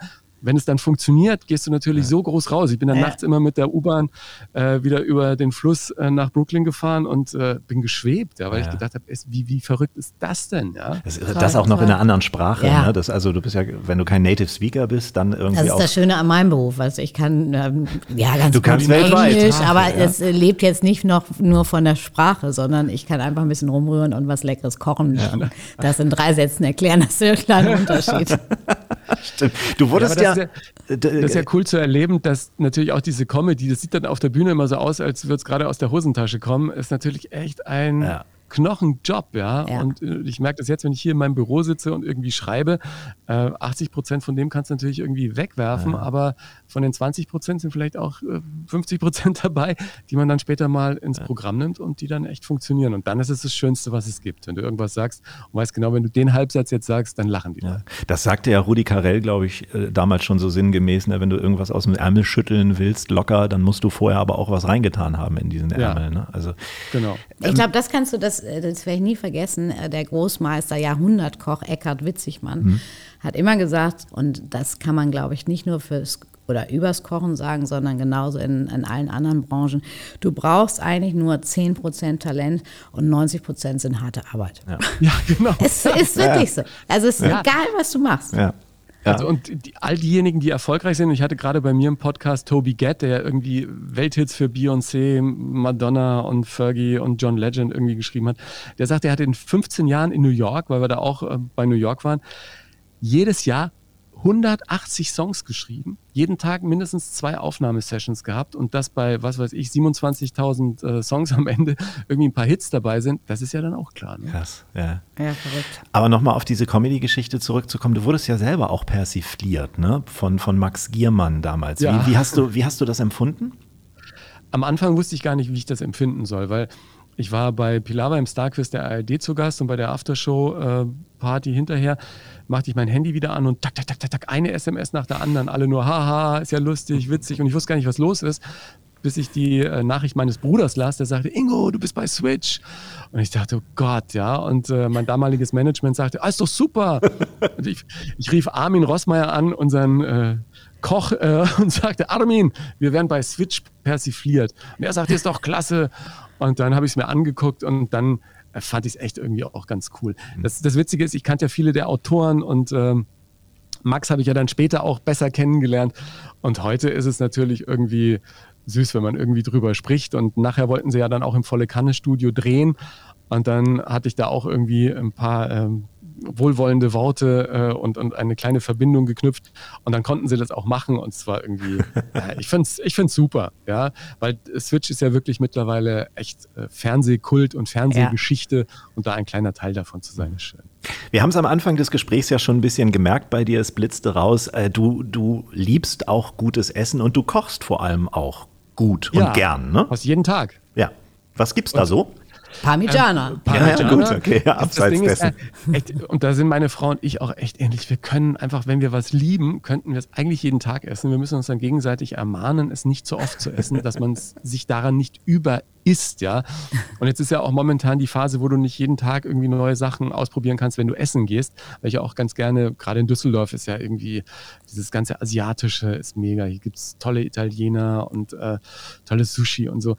Speaker 5: wenn es dann funktioniert, gehst du natürlich ja. so groß raus. Ich bin dann ja. nachts immer mit der U-Bahn äh, wieder über den Fluss äh, nach Brooklyn gefahren und äh, bin geschwebt, ja, weil ja. ich gedacht habe, wie, wie verrückt ist das denn? Ja?
Speaker 2: Das, das auch noch in einer anderen Sprache. Ne? Das, also du bist ja, wenn du kein Native Speaker bist, dann irgendwie.
Speaker 3: Das ist
Speaker 2: auch
Speaker 3: das Schöne an meinem Beruf. Also ich kann ähm, ja ganz
Speaker 2: du kannst weltweit.
Speaker 3: Englisch, aber es lebt jetzt nicht noch nur von der Sprache, sondern ich kann einfach ein bisschen rumrühren und was Leckeres kochen. Das in drei Sätzen erklären, das ist ein kleiner Unterschied.
Speaker 2: Stimmt. Du wurdest ja,
Speaker 5: ja, das ist ja cool zu erleben, dass natürlich auch diese Comedy, das sieht dann auf der Bühne immer so aus, als würde es gerade aus der Hosentasche kommen, ist natürlich echt ein ja. Knochenjob, ja? ja. Und äh, ich merke das jetzt, wenn ich hier in meinem Büro sitze und irgendwie schreibe, äh, 80 Prozent von dem kannst du natürlich irgendwie wegwerfen, ja. aber von den 20 Prozent sind vielleicht auch äh, 50 Prozent dabei, die man dann später mal ins ja. Programm nimmt und die dann echt funktionieren. Und dann ist es das Schönste, was es gibt. Wenn du irgendwas sagst und weißt genau, wenn du den Halbsatz jetzt sagst, dann lachen die. Ja.
Speaker 2: Das sagte ja Rudi Carell, glaube ich, äh, damals schon so sinngemäß, ne? wenn du irgendwas aus dem Ärmel schütteln willst, locker, dann musst du vorher aber auch was reingetan haben in diesen Ärmel. Ne? Also,
Speaker 3: genau. Ich glaube, das kannst du, das, äh, das werde ich nie vergessen, äh, der Großmeister, Jahrhundertkoch Eckhard Witzigmann, mhm. hat immer gesagt, und das kann man, glaube ich, nicht nur fürs oder übers Kochen sagen, sondern genauso in, in allen anderen Branchen. Du brauchst eigentlich nur 10% Talent und 90% sind harte Arbeit.
Speaker 2: Ja, ja genau.
Speaker 3: Es ist wirklich ja. so. Also es ist ja. egal, was du machst.
Speaker 5: Ja. Also und die, all diejenigen, die erfolgreich sind, ich hatte gerade bei mir im Podcast Toby Gett, der irgendwie Welthits für Beyoncé, Madonna und Fergie und John Legend irgendwie geschrieben hat, der sagt, er hat in 15 Jahren in New York, weil wir da auch äh, bei New York waren, jedes Jahr 180 Songs geschrieben, jeden Tag mindestens zwei Aufnahmesessions gehabt und das bei, was weiß ich, 27.000 äh, Songs am Ende irgendwie ein paar Hits dabei sind, das ist ja dann auch klar. Ne?
Speaker 2: Krass, ja.
Speaker 3: Ja, verrückt.
Speaker 2: Aber nochmal auf diese Comedy-Geschichte zurückzukommen, du wurdest ja selber auch persifliert, ne? Von, von Max Giermann damals. Ja. Wie, wie, hast du, wie hast du das empfunden?
Speaker 5: Am Anfang wusste ich gar nicht, wie ich das empfinden soll, weil ich war bei Pilava im Starquiz der ARD zu Gast und bei der Aftershow-Party äh, hinterher machte ich mein Handy wieder an und tak, tak, tak, tak, tak, eine SMS nach der anderen, alle nur, haha, ist ja lustig, witzig und ich wusste gar nicht, was los ist, bis ich die äh, Nachricht meines Bruders las, der sagte, Ingo, du bist bei Switch. Und ich dachte, oh Gott, ja. Und äh, mein damaliges Management sagte, ah, ist doch super. und ich, ich, rief Armin Rossmeier an, unseren äh, Koch, äh, und sagte, Armin, wir werden bei Switch persifliert. Und er sagte, ist doch klasse. Und dann habe ich es mir angeguckt und dann äh, fand ich es echt irgendwie auch ganz cool. Mhm. Das, das Witzige ist, ich kannte ja viele der Autoren und ähm, Max habe ich ja dann später auch besser kennengelernt. Und heute ist es natürlich irgendwie süß, wenn man irgendwie drüber spricht. Und nachher wollten sie ja dann auch im Volle Kanne Studio drehen. Und dann hatte ich da auch irgendwie ein paar ähm, wohlwollende Worte äh, und, und eine kleine Verbindung geknüpft und dann konnten sie das auch machen und zwar irgendwie, ja, ich finde es ich find's super, ja, weil Switch ist ja wirklich mittlerweile echt äh, Fernsehkult und Fernsehgeschichte ja. und da ein kleiner Teil davon zu sein ist schön.
Speaker 2: Wir haben es am Anfang des Gesprächs ja schon ein bisschen gemerkt bei dir, es blitzte raus, äh, du, du liebst auch gutes Essen und du kochst vor allem auch gut und
Speaker 5: ja,
Speaker 2: gern, ne?
Speaker 5: Aus jeden Tag.
Speaker 2: Ja. Was gibt's da so?
Speaker 3: Parmigiana.
Speaker 5: Ähm, Parmigiana.
Speaker 2: Ja, gut, okay, ja,
Speaker 5: Das
Speaker 2: abseits dessen.
Speaker 5: äh, echt, und da sind meine Frau und ich auch echt ähnlich. Wir können einfach, wenn wir was lieben, könnten wir es eigentlich jeden Tag essen. Wir müssen uns dann gegenseitig ermahnen, es nicht zu oft zu essen, dass man sich daran nicht überisst, ja. Und jetzt ist ja auch momentan die Phase, wo du nicht jeden Tag irgendwie neue Sachen ausprobieren kannst, wenn du essen gehst. Weil ich ja auch ganz gerne, gerade in Düsseldorf ist ja irgendwie dieses ganze Asiatische ist mega. Hier gibt es tolle Italiener und äh, tolles Sushi und so.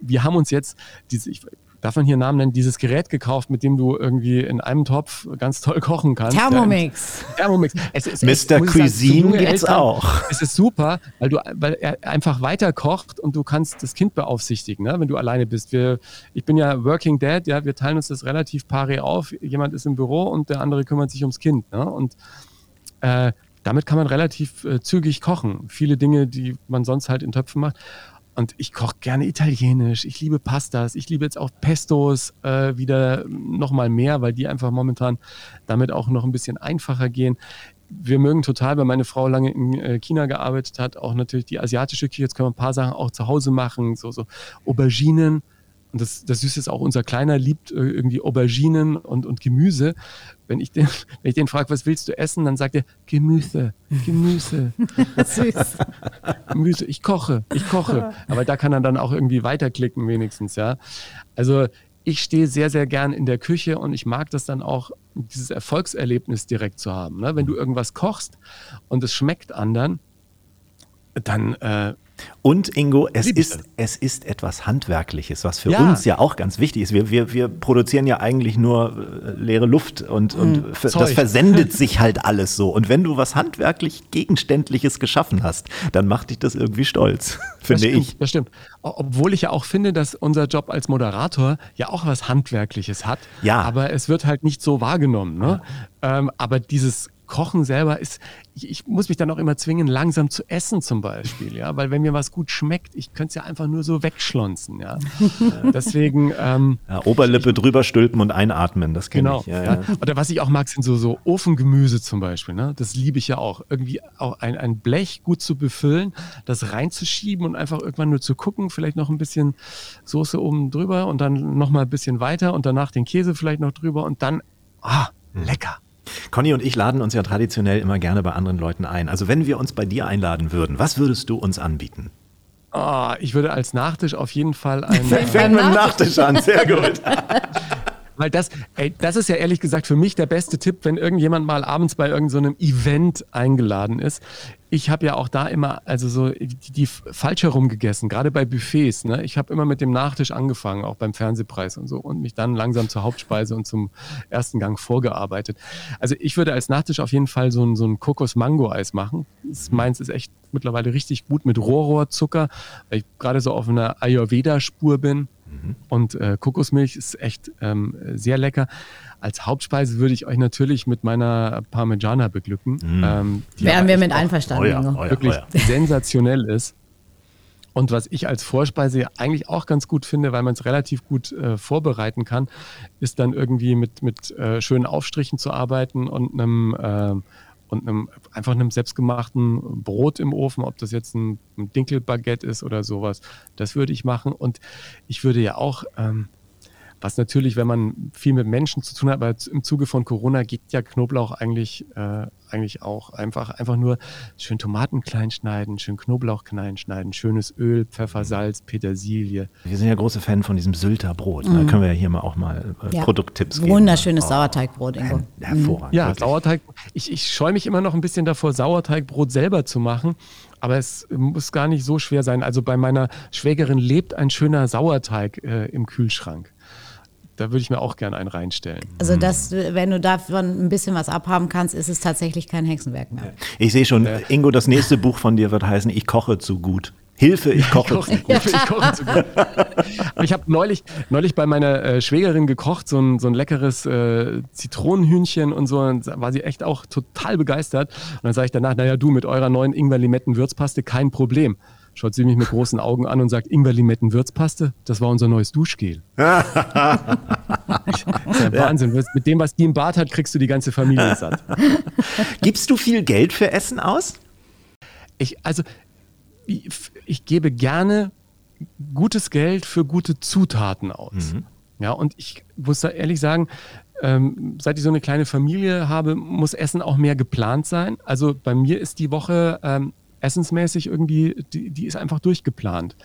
Speaker 5: Wir haben uns jetzt diese, ich, darf man hier Namen nennen, dieses Gerät gekauft, mit dem du irgendwie in einem Topf ganz toll kochen kannst.
Speaker 3: Thermomix.
Speaker 5: Ja, Thermomix. Es ist
Speaker 2: Mr.
Speaker 5: für
Speaker 2: Cuisine gibt's auch.
Speaker 5: Es ist super, weil du, weil er einfach weiter kocht und du kannst das Kind beaufsichtigen, ne, wenn du alleine bist. Wir, ich bin ja Working Dad, ja, wir teilen uns das relativ pari auf. Jemand ist im Büro und der andere kümmert sich ums Kind. Ne? Und äh, damit kann man relativ äh, zügig kochen. Viele Dinge, die man sonst halt in Töpfen macht. Und ich koche gerne italienisch. Ich liebe Pastas. Ich liebe jetzt auch Pestos äh, wieder noch mal mehr, weil die einfach momentan damit auch noch ein bisschen einfacher gehen. Wir mögen total, weil meine Frau lange in äh, China gearbeitet hat, auch natürlich die asiatische Küche. Jetzt können wir ein paar Sachen auch zu Hause machen, so, so Auberginen. Und das, das Süße ist auch, unser Kleiner liebt äh, irgendwie Auberginen und, und Gemüse. Wenn ich den, wenn ich den frage, was willst du essen, dann sagt er Gemüse, Gemüse.
Speaker 3: Süß.
Speaker 5: Gemüse, ich koche, ich koche. Aber da kann er dann auch irgendwie weiterklicken wenigstens, ja. Also ich stehe sehr, sehr gern in der Küche und ich mag das dann auch, dieses Erfolgserlebnis direkt zu haben. Ne? Wenn du irgendwas kochst und es schmeckt anderen, dann äh,
Speaker 2: Und Ingo, es
Speaker 5: Liebe
Speaker 2: ist, es ist etwas Handwerkliches, was für
Speaker 5: Ja.
Speaker 2: uns ja auch ganz wichtig ist. Wir, wir, wir produzieren ja eigentlich nur äh, leere Luft und, und f- das versendet sich halt alles so. Und wenn du was handwerklich Gegenständliches geschaffen hast, dann macht dich das irgendwie stolz, finde
Speaker 5: stimmt,
Speaker 2: ich.
Speaker 5: Das stimmt. Obwohl ich ja auch finde, dass unser Job als Moderator ja auch was Handwerkliches hat.
Speaker 2: Ja.
Speaker 5: Aber es wird halt nicht so wahrgenommen. Ne? Ähm, aber dieses Kochen selber ist, ich, ich muss mich dann auch immer zwingen, langsam zu essen zum Beispiel, ja, weil wenn mir was gut schmeckt, ich könnte es ja einfach nur so wegschlonzen, ja. Deswegen, ähm,
Speaker 2: Ja, Oberlippe drüber stülpen und einatmen, das kenne
Speaker 5: Genau.
Speaker 2: ich. Ja,
Speaker 5: ja.
Speaker 2: ja.
Speaker 5: Oder was ich auch mag, sind so, so Ofengemüse zum Beispiel. Ne? Das liebe ich ja auch. Irgendwie auch ein, ein Blech gut zu befüllen, das reinzuschieben und einfach irgendwann nur zu gucken, vielleicht noch ein bisschen Soße oben drüber und dann nochmal ein bisschen weiter und danach den Käse vielleicht noch drüber und dann, ah, lecker.
Speaker 2: Conny und ich laden uns ja traditionell immer gerne bei anderen Leuten ein. Also wenn wir uns bei dir einladen würden, was würdest du uns anbieten?
Speaker 5: Ah, ich würde als Nachtisch auf jeden Fall ein,
Speaker 2: Fängt mit dem Nachtisch an, sehr gut.
Speaker 5: Weil das, ey, das ist ja ehrlich gesagt für mich der beste Tipp, wenn irgendjemand mal abends bei irgendeinem Event eingeladen ist. Ich habe ja auch da immer, also so die, die falsch herum gegessen, gerade bei Buffets. Ne? Ich habe immer mit dem Nachtisch angefangen, auch beim Fernsehpreis und so, und mich dann langsam zur Hauptspeise und zum ersten Gang vorgearbeitet. Also ich würde als Nachtisch auf jeden Fall so ein, so ein Kokos-Mango-Eis machen. Das meins ist echt mittlerweile richtig gut mit Rohrrohrzucker, weil ich gerade so auf einer Ayurveda-Spur bin. Und äh, Kokosmilch ist echt ähm, sehr lecker. Als Hauptspeise würde ich euch natürlich mit meiner Parmigiana beglücken. Ähm, die
Speaker 3: Wären wir mit einverstanden,
Speaker 2: Euer,
Speaker 3: Ingo.
Speaker 2: euer,
Speaker 5: wirklich
Speaker 2: euer.
Speaker 5: sensationell ist. Und was ich als Vorspeise ja eigentlich auch ganz gut finde, weil man es relativ gut äh, vorbereiten kann, ist dann irgendwie mit, mit äh, schönen Aufstrichen zu arbeiten und einem, ähm, und einem einfach einem selbstgemachten Brot im Ofen, ob das jetzt ein, ein Dinkelbaguette ist oder sowas. Das würde ich machen. Und ich würde ja auch, ähm, was natürlich, wenn man viel mit Menschen zu tun hat, aber im Zuge von Corona geht ja Knoblauch eigentlich, äh, eigentlich auch einfach, einfach nur schön Tomaten klein schneiden, schön Knoblauch klein schneiden, schönes Öl, Pfeffer, Salz, Petersilie.
Speaker 2: Wir sind ja große Fan von diesem Sylter Brot. Da können wir ja hier mal auch mal äh,
Speaker 3: Ja.
Speaker 2: Produkttipps geben.
Speaker 3: Wunderschönes
Speaker 2: Oh,
Speaker 3: Sauerteigbrot, Ingo.
Speaker 2: Hervorragend.
Speaker 5: Ja,
Speaker 2: wirklich.
Speaker 5: Sauerteig. Ich, ich scheue mich immer noch ein bisschen davor, Sauerteigbrot selber zu machen. Aber es muss gar nicht so schwer sein. Also bei meiner Schwägerin lebt ein schöner Sauerteig äh, im Kühlschrank. Da würde ich mir auch gerne einen reinstellen.
Speaker 3: Also das, wenn du davon ein bisschen was abhaben kannst, ist es tatsächlich kein Hexenwerk mehr.
Speaker 2: Ich sehe schon, Ingo, das nächste Buch von dir wird heißen Ich koche zu gut. Hilfe, ich koche zu gut.
Speaker 5: Ich koche zu gut. Aber ich habe neulich, neulich bei meiner äh, Schwägerin gekocht, so ein, so ein leckeres äh, Zitronenhühnchen und so. Und war sie echt auch total begeistert. Und dann sage ich danach, naja, du mit eurer neuen Ingwer-Limetten-Würzpaste, kein Problem. Schaut sie mich mit großen Augen an und sagt, Ingwer-Limetten-Würzpaste, das war unser neues Duschgel. das ist ja Wahnsinn. Mit dem, was die im Bad hat, kriegst du die ganze Familie satt.
Speaker 2: Gibst du viel Geld für Essen aus?
Speaker 5: Ich, also, ich, ich gebe gerne gutes Geld für gute Zutaten aus. Ja, und ich muss da ehrlich sagen, ähm, seit ich so eine kleine Familie habe, muss Essen auch mehr geplant sein. Also bei mir ist die Woche ähm, essensmäßig irgendwie, die, die, ist einfach durchgeplant.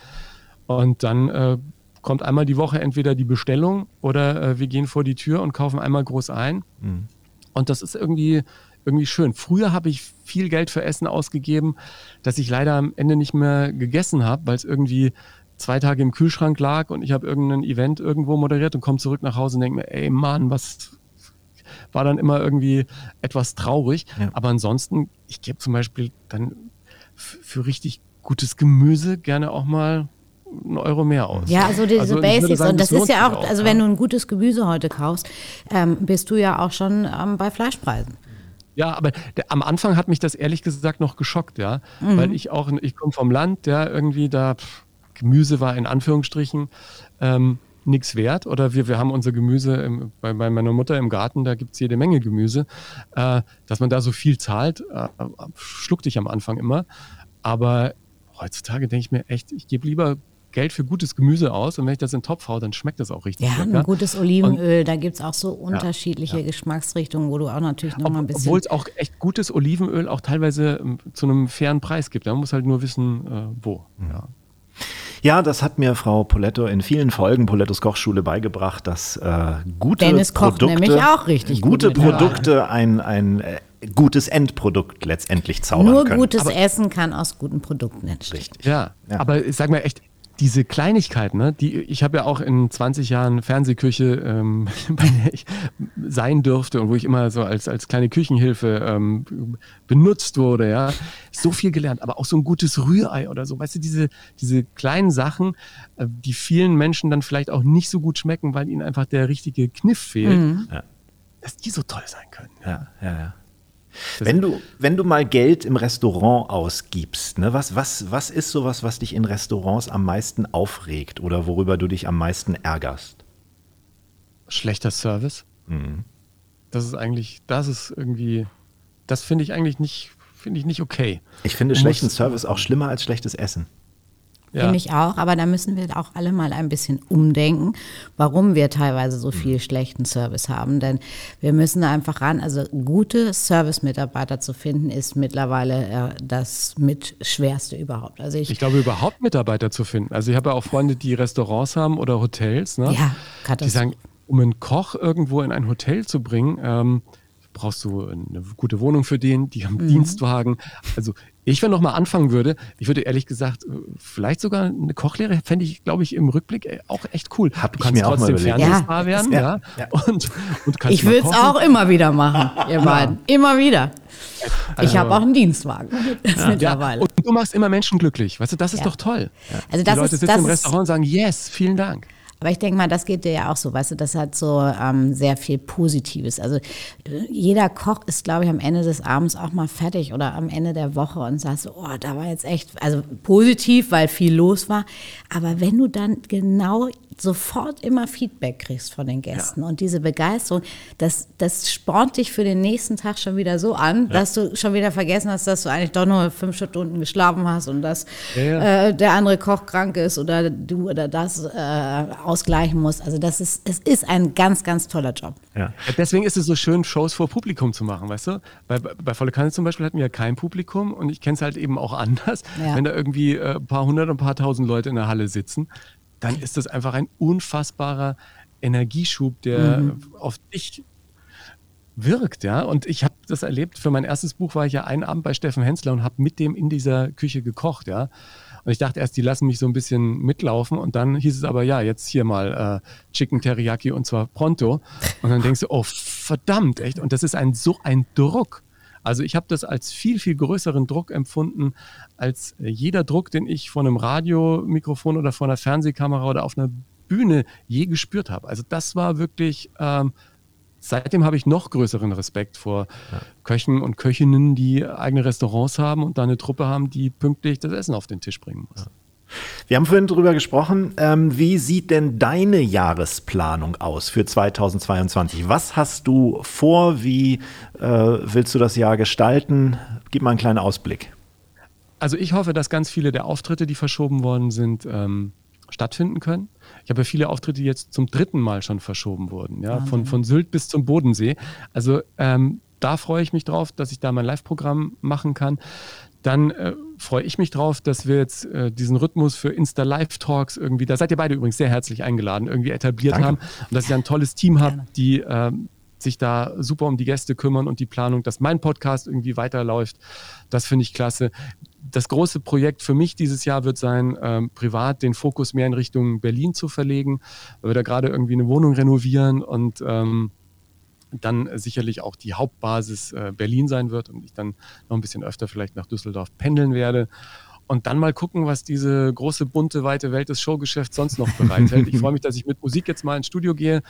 Speaker 5: Und dann äh, kommt einmal die Woche entweder die Bestellung oder äh, wir gehen vor die Tür und kaufen einmal groß ein. Mhm. Und das ist irgendwie, irgendwie schön. Früher habe ich viel Geld für Essen ausgegeben, das ich leider am Ende nicht mehr gegessen habe, weil es irgendwie zwei Tage im Kühlschrank lag und ich habe irgendein Event irgendwo moderiert und komme zurück nach Hause und denke mir, ey Mann, was war dann immer irgendwie etwas traurig. Ja. Aber ansonsten, ich gebe zum Beispiel dann für richtig gutes Gemüse gerne auch mal einen Euro mehr aus.
Speaker 3: Ja, also diese also Basics. Sagen, und das, das ist ja auch, also wenn du ein gutes Gemüse heute kaufst, ähm, bist du ja auch schon ähm, bei Fleischpreisen.
Speaker 5: Ja, aber der, am Anfang hat mich das ehrlich gesagt noch geschockt, ja. Mhm. Weil ich auch, ich komme vom Land, ja, irgendwie da, pff, Gemüse war in Anführungsstrichen ähm, nichts wert. Oder wir, wir haben unser Gemüse im, bei, bei, meiner Mutter im Garten, da gibt es jede Menge Gemüse. Äh, dass man da so viel zahlt, äh, schluckte ich am Anfang immer. Aber heutzutage denke ich mir echt, ich gebe lieber Geld für gutes Gemüse aus und wenn ich das in den Topf haue, dann schmeckt das auch richtig.
Speaker 3: Ja, lecker. ein gutes Olivenöl, und, da gibt es auch so unterschiedliche ja, ja. Geschmacksrichtungen, wo du auch natürlich noch Ob, mal ein bisschen.
Speaker 5: Obwohl es auch echt gutes Olivenöl auch teilweise ähm, zu einem fairen Preis gibt. Man muss halt nur wissen, äh, wo. Ja.
Speaker 2: Ja, das hat mir Frau Poletto in vielen Folgen Polettos Kochschule beigebracht, dass äh, gute Dennis Produkte, kocht nämlich
Speaker 3: auch richtig
Speaker 2: gute gut Produkte ein, ein äh, gutes Endprodukt letztendlich zaubern
Speaker 3: Nur
Speaker 2: können.
Speaker 3: Nur gutes aber Essen kann aus guten Produkten entstehen. Richtig.
Speaker 5: Ja, ja. aber ich sag mal echt, diese Kleinigkeiten, ne, die ich habe ja auch in 20 Jahren Fernsehküche, ähm, bei der ich sein durfte und wo ich immer so als, als kleine Küchenhilfe ähm, benutzt wurde, ja, so viel gelernt, aber auch so ein gutes Rührei oder so, weißt du, diese, diese kleinen Sachen, äh, die vielen Menschen dann vielleicht auch nicht so gut schmecken, weil ihnen einfach der richtige Kniff fehlt, mhm. dass die so toll sein können.
Speaker 2: Ja, ja, ja. Wenn du, wenn du mal Geld im Restaurant ausgibst, ne, was, was, was ist sowas, was dich in Restaurants am meisten aufregt oder worüber du dich am meisten ärgerst?
Speaker 5: Schlechter Service. Mhm. Das ist eigentlich, das ist irgendwie, das finde ich eigentlich nicht, finde ich nicht okay.
Speaker 2: Ich finde schlechten Service auch schlimmer als schlechtes Essen.
Speaker 3: Ja. Finde ich auch, aber da müssen wir auch alle mal ein bisschen umdenken, warum wir teilweise so viel schlechten Service haben. Denn wir müssen da einfach ran. Also gute Service-Mitarbeiter zu finden, ist mittlerweile äh, das mit schwerste überhaupt. Also ich,
Speaker 5: ich glaube, überhaupt Mitarbeiter zu finden. Also ich habe ja auch Freunde, die Restaurants haben oder Hotels, ne?
Speaker 3: Ja,
Speaker 5: die sagen, um einen Koch irgendwo in ein Hotel zu bringen, ähm, brauchst du eine gute Wohnung für den, die haben mhm. Dienstwagen. Also ich, wenn noch mal anfangen würde, ich würde ehrlich gesagt, äh, vielleicht sogar eine Kochlehre fände ich, glaube ich, im Rückblick äh, auch echt cool.
Speaker 2: Hab du kannst trotzdem
Speaker 5: Fernsehstar ja. werden, ja. ja.
Speaker 3: Und, und kannst ich würde es auch immer wieder machen, ihr beiden. Immer wieder. Ich habe auch einen Dienstwagen
Speaker 5: mittlerweile. und du machst immer Menschen glücklich. Weißt du, das ist doch toll.
Speaker 3: Also das
Speaker 5: Die Leute
Speaker 3: ist,
Speaker 5: sitzen im Restaurant und sagen, yes, vielen Dank.
Speaker 3: Aber ich denke mal, das geht dir ja auch so, weißt du, das hat so ähm, sehr viel Positives. Also jeder Koch ist, glaube ich, am Ende des Abends auch mal fertig oder am Ende der Woche und sagst so, oh, da war jetzt echt, also positiv, weil viel los war. Aber wenn du dann genau sofort immer Feedback kriegst von den Gästen ja. und diese Begeisterung, das, das spornt dich für den nächsten Tag schon wieder so an, ja. dass du schon wieder vergessen hast, dass du eigentlich doch nur fünf Stunden geschlafen hast und dass ja, äh, der andere Koch krank ist oder du oder das äh, ausgleichen musst. Also das ist, es ist ein ganz, ganz toller Job.
Speaker 5: Ja. Deswegen ist es so schön, Shows vor Publikum zu machen, weißt du? Bei, bei Volle Kanne zum Beispiel hatten wir ja kein Publikum und ich kenne es halt eben auch anders. Wenn da irgendwie äh, ein paar hundert, ein paar tausend Leute in der Halle sitzen, dann ist das einfach ein unfassbarer Energieschub, der mhm. auf dich wirkt, ja. Und ich habe das erlebt. Für mein erstes Buch war ich ja einen Abend bei Steffen Hensler und habe mit dem in dieser Küche gekocht, ja. Und ich dachte erst, die lassen mich so ein bisschen mitlaufen und dann hieß es aber, ja, jetzt hier mal äh, Chicken Teriyaki und zwar pronto. Und dann denkst du, oh verdammt, echt. Und das ist ein so ein Druck. Also ich habe das als viel, viel größeren Druck empfunden als jeder Druck, den ich vor einem Radiomikrofon oder vor einer Fernsehkamera oder auf einer Bühne je gespürt habe. Also das war wirklich, ähm, seitdem habe ich noch größeren Respekt vor ja. Köchen und Köchinnen, die eigene Restaurants haben und da eine Truppe haben, die pünktlich das Essen auf den Tisch bringen muss. Ja.
Speaker 2: Wir haben vorhin darüber gesprochen, ähm, wie sieht denn deine Jahresplanung aus für 2022? Was hast du vor? Wie äh, willst du das Jahr gestalten? Gib mal einen kleinen Ausblick.
Speaker 5: Also ich hoffe, dass ganz viele der Auftritte, die verschoben worden sind, ähm, stattfinden können. Ich habe ja viele Auftritte, die jetzt zum dritten Mal schon verschoben wurden, ja, von, von Sylt bis zum Bodensee. Also ähm, da freue ich mich drauf, dass ich da mein Live-Programm machen kann. Dann äh, freue ich mich drauf, dass wir jetzt äh, diesen Rhythmus für Insta-Live-Talks irgendwie, da seid ihr beide übrigens sehr herzlich eingeladen, irgendwie etabliert Danke. haben und dass ich ein tolles Team habe, die äh, sich da super um die Gäste kümmern und die Planung, dass mein Podcast irgendwie weiterläuft. Das finde ich klasse. Das große Projekt für mich dieses Jahr wird sein, ähm, privat den Fokus mehr in Richtung Berlin zu verlegen, weil wir da gerade irgendwie eine Wohnung renovieren und ähm, dann sicherlich auch die Hauptbasis äh, Berlin sein wird und ich dann noch ein bisschen öfter vielleicht nach Düsseldorf pendeln werde. Und dann mal gucken, was diese große, bunte, weite Welt des Showgeschäfts sonst noch bereithält. ich freue mich, dass ich mit Musik jetzt mal ins Studio gehe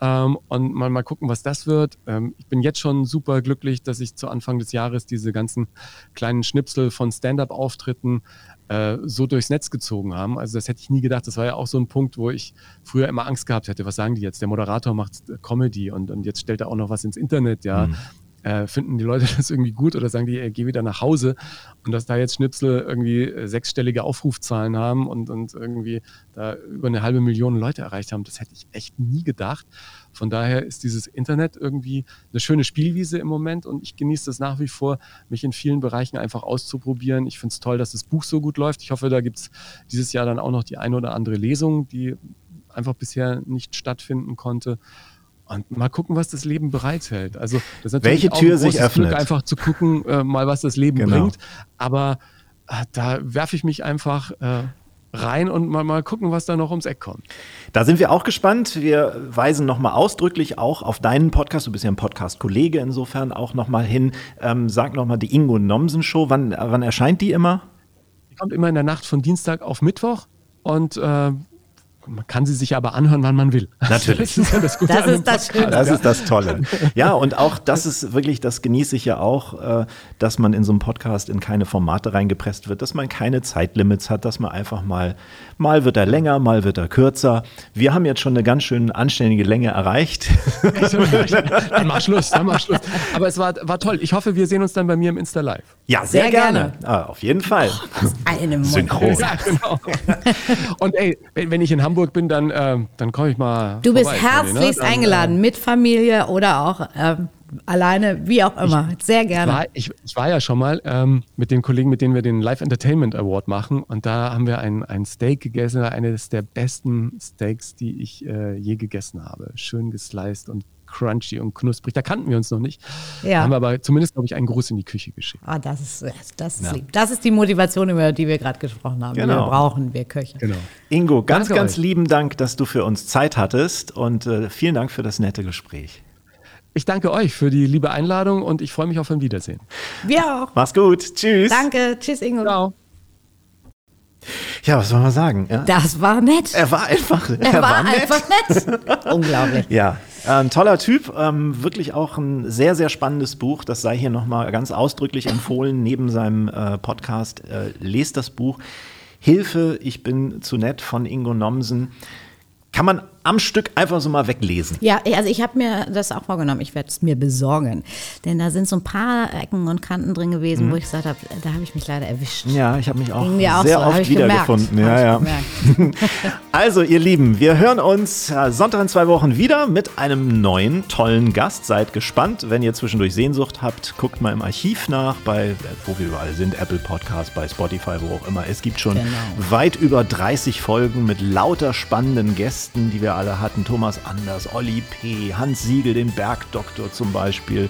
Speaker 5: ähm, und mal, mal gucken, was das wird. Ähm, ich bin jetzt schon super glücklich, dass ich zu Anfang des Jahres diese ganzen kleinen Schnipsel von Stand-up-Auftritten äh, so durchs Netz gezogen haben. Also das hätte ich nie gedacht. Das war ja auch so ein Punkt, wo ich früher immer Angst gehabt hätte. Was sagen die jetzt? Der Moderator macht Comedy und, und jetzt stellt er auch noch was ins Internet, ja. Mhm. Äh, finden die Leute das irgendwie gut oder sagen die, ey, geh wieder nach Hause und dass da jetzt Schnipsel irgendwie äh, sechsstellige Aufrufzahlen haben und, und irgendwie da über eine halbe Million Leute erreicht haben, das hätte ich echt nie gedacht. Von daher ist dieses Internet irgendwie eine schöne Spielwiese im Moment und ich genieße das nach wie vor, mich in vielen Bereichen einfach auszuprobieren. Ich finde es toll, dass das Buch so gut läuft. Ich hoffe, da gibt es dieses Jahr dann auch noch die eine oder andere Lesung, die einfach bisher nicht stattfinden konnte. Und mal gucken, was das Leben bereithält. Also
Speaker 2: das ist Welche Tür ein sich öffnet. Glück,
Speaker 5: einfach zu gucken, äh, mal was das Leben genau. bringt. Aber äh, da werfe ich mich einfach äh, rein und mal, mal gucken, was da noch ums Eck kommt.
Speaker 2: Da sind wir auch gespannt. Wir weisen nochmal ausdrücklich auch auf deinen Podcast. Du bist ja ein Podcast-Kollege insofern auch nochmal hin. Ähm, sag nochmal die Ingo Nomsen Show. Wann, wann erscheint die immer?
Speaker 5: Die kommt immer in der Nacht von Dienstag auf Mittwoch und äh, man kann sie sich aber anhören, wann man will.
Speaker 2: Natürlich. Das ist, ja das, Gute das, ist das, Schöne. das ist das Tolle. Ja, und auch das ist wirklich, das genieße ich ja auch, äh, dass man in so einem Podcast in keine Formate reingepresst wird, dass man keine Zeitlimits hat, dass man einfach mal, mal wird er länger, mal wird er kürzer. Wir haben jetzt schon eine ganz schön anständige Länge erreicht.
Speaker 5: dann mach Schluss, dann mach Schluss. Aber es war, war toll. Ich hoffe, wir sehen uns dann bei mir im Insta Live.
Speaker 2: Ja, sehr, sehr gerne. gerne. Ah, auf jeden Fall. Oh,
Speaker 3: eine Synchron. Ja, genau.
Speaker 5: Und ey, wenn ich in Hamburg bin, dann, äh, dann komme ich mal.
Speaker 3: Du bist herzlichst ne? eingeladen, äh, mit Familie oder auch ähm, alleine, wie auch immer. Ich, Sehr gerne.
Speaker 5: Ich war, ich, ich war, ja schon mal ähm, mit den Kollegen, mit denen wir den Live Entertainment Award machen. Und da haben wir ein, ein Steak gegessen, eines der besten Steaks, die ich äh, je gegessen habe. Schön gesliced und crunchy und knusprig. Da kannten wir uns noch nicht. Ja. Haben aber zumindest, glaube ich, einen Gruß in die Küche geschickt.
Speaker 3: Ah, das ist, das ist ja. lieb. Das ist die Motivation, über die wir gerade gesprochen haben. Genau. Wir brauchen wir Köche. Genau.
Speaker 2: Ingo, ganz, Danke ganz euch. lieben Dank, dass du für uns Zeit hattest und äh, vielen Dank für das nette Gespräch.
Speaker 5: Ich danke euch für die liebe Einladung und ich freue mich auf ein Wiedersehen.
Speaker 3: Wir auch.
Speaker 2: Mach's gut. Tschüss.
Speaker 3: Danke. Tschüss, Ingo. Ciao.
Speaker 2: Ja, was soll man sagen? Ja.
Speaker 3: Das war nett.
Speaker 2: Er war einfach,
Speaker 3: er, er war, war nett. einfach nett. Unglaublich.
Speaker 2: Ja, ein toller Typ, ähm, wirklich auch ein sehr, sehr spannendes Buch. Das sei hier nochmal ganz ausdrücklich empfohlen neben seinem äh, Podcast. Äh, lest das Buch. Hilfe, ich bin zu nett von Ingo Nomsen. Kann man am Stück einfach so mal weglesen.
Speaker 3: Ja, also ich habe mir das auch vorgenommen. Ich werde es mir besorgen. Denn da sind so ein paar Ecken und Kanten drin gewesen, mhm. wo ich gesagt habe, da habe ich mich leider erwischt.
Speaker 2: Ja, ich habe mich auch, auch sehr so. oft wiedergefunden. Ja, ja. also, ihr Lieben, wir hören uns Sonntag in zwei Wochen wieder mit einem neuen, tollen Gast. Seid gespannt. Wenn ihr zwischendurch Sehnsucht habt, guckt mal im Archiv nach, bei wo wir überall sind, Apple Podcast, bei Spotify, wo auch immer. Es gibt schon genau. weit über 30 Folgen mit lauter spannenden Gästen, die wir alle hatten. Thomas Anders, Olli P., Hans Siegel, den Bergdoktor zum Beispiel,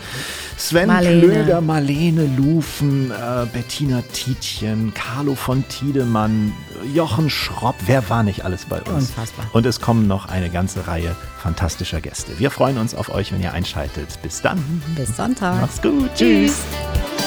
Speaker 2: Sven Marlene. Klöger, Marlene Lufen, äh, Bettina Tietjen, Carlo von Tiedemann, Jochen Schropp. Wer war nicht alles bei uns? Unfassbar. Und es kommen noch eine ganze Reihe fantastischer Gäste. Wir freuen uns auf euch, wenn ihr einschaltet. Bis dann.
Speaker 3: Bis Sonntag.
Speaker 2: Macht's gut. Tschüss. Tschüss.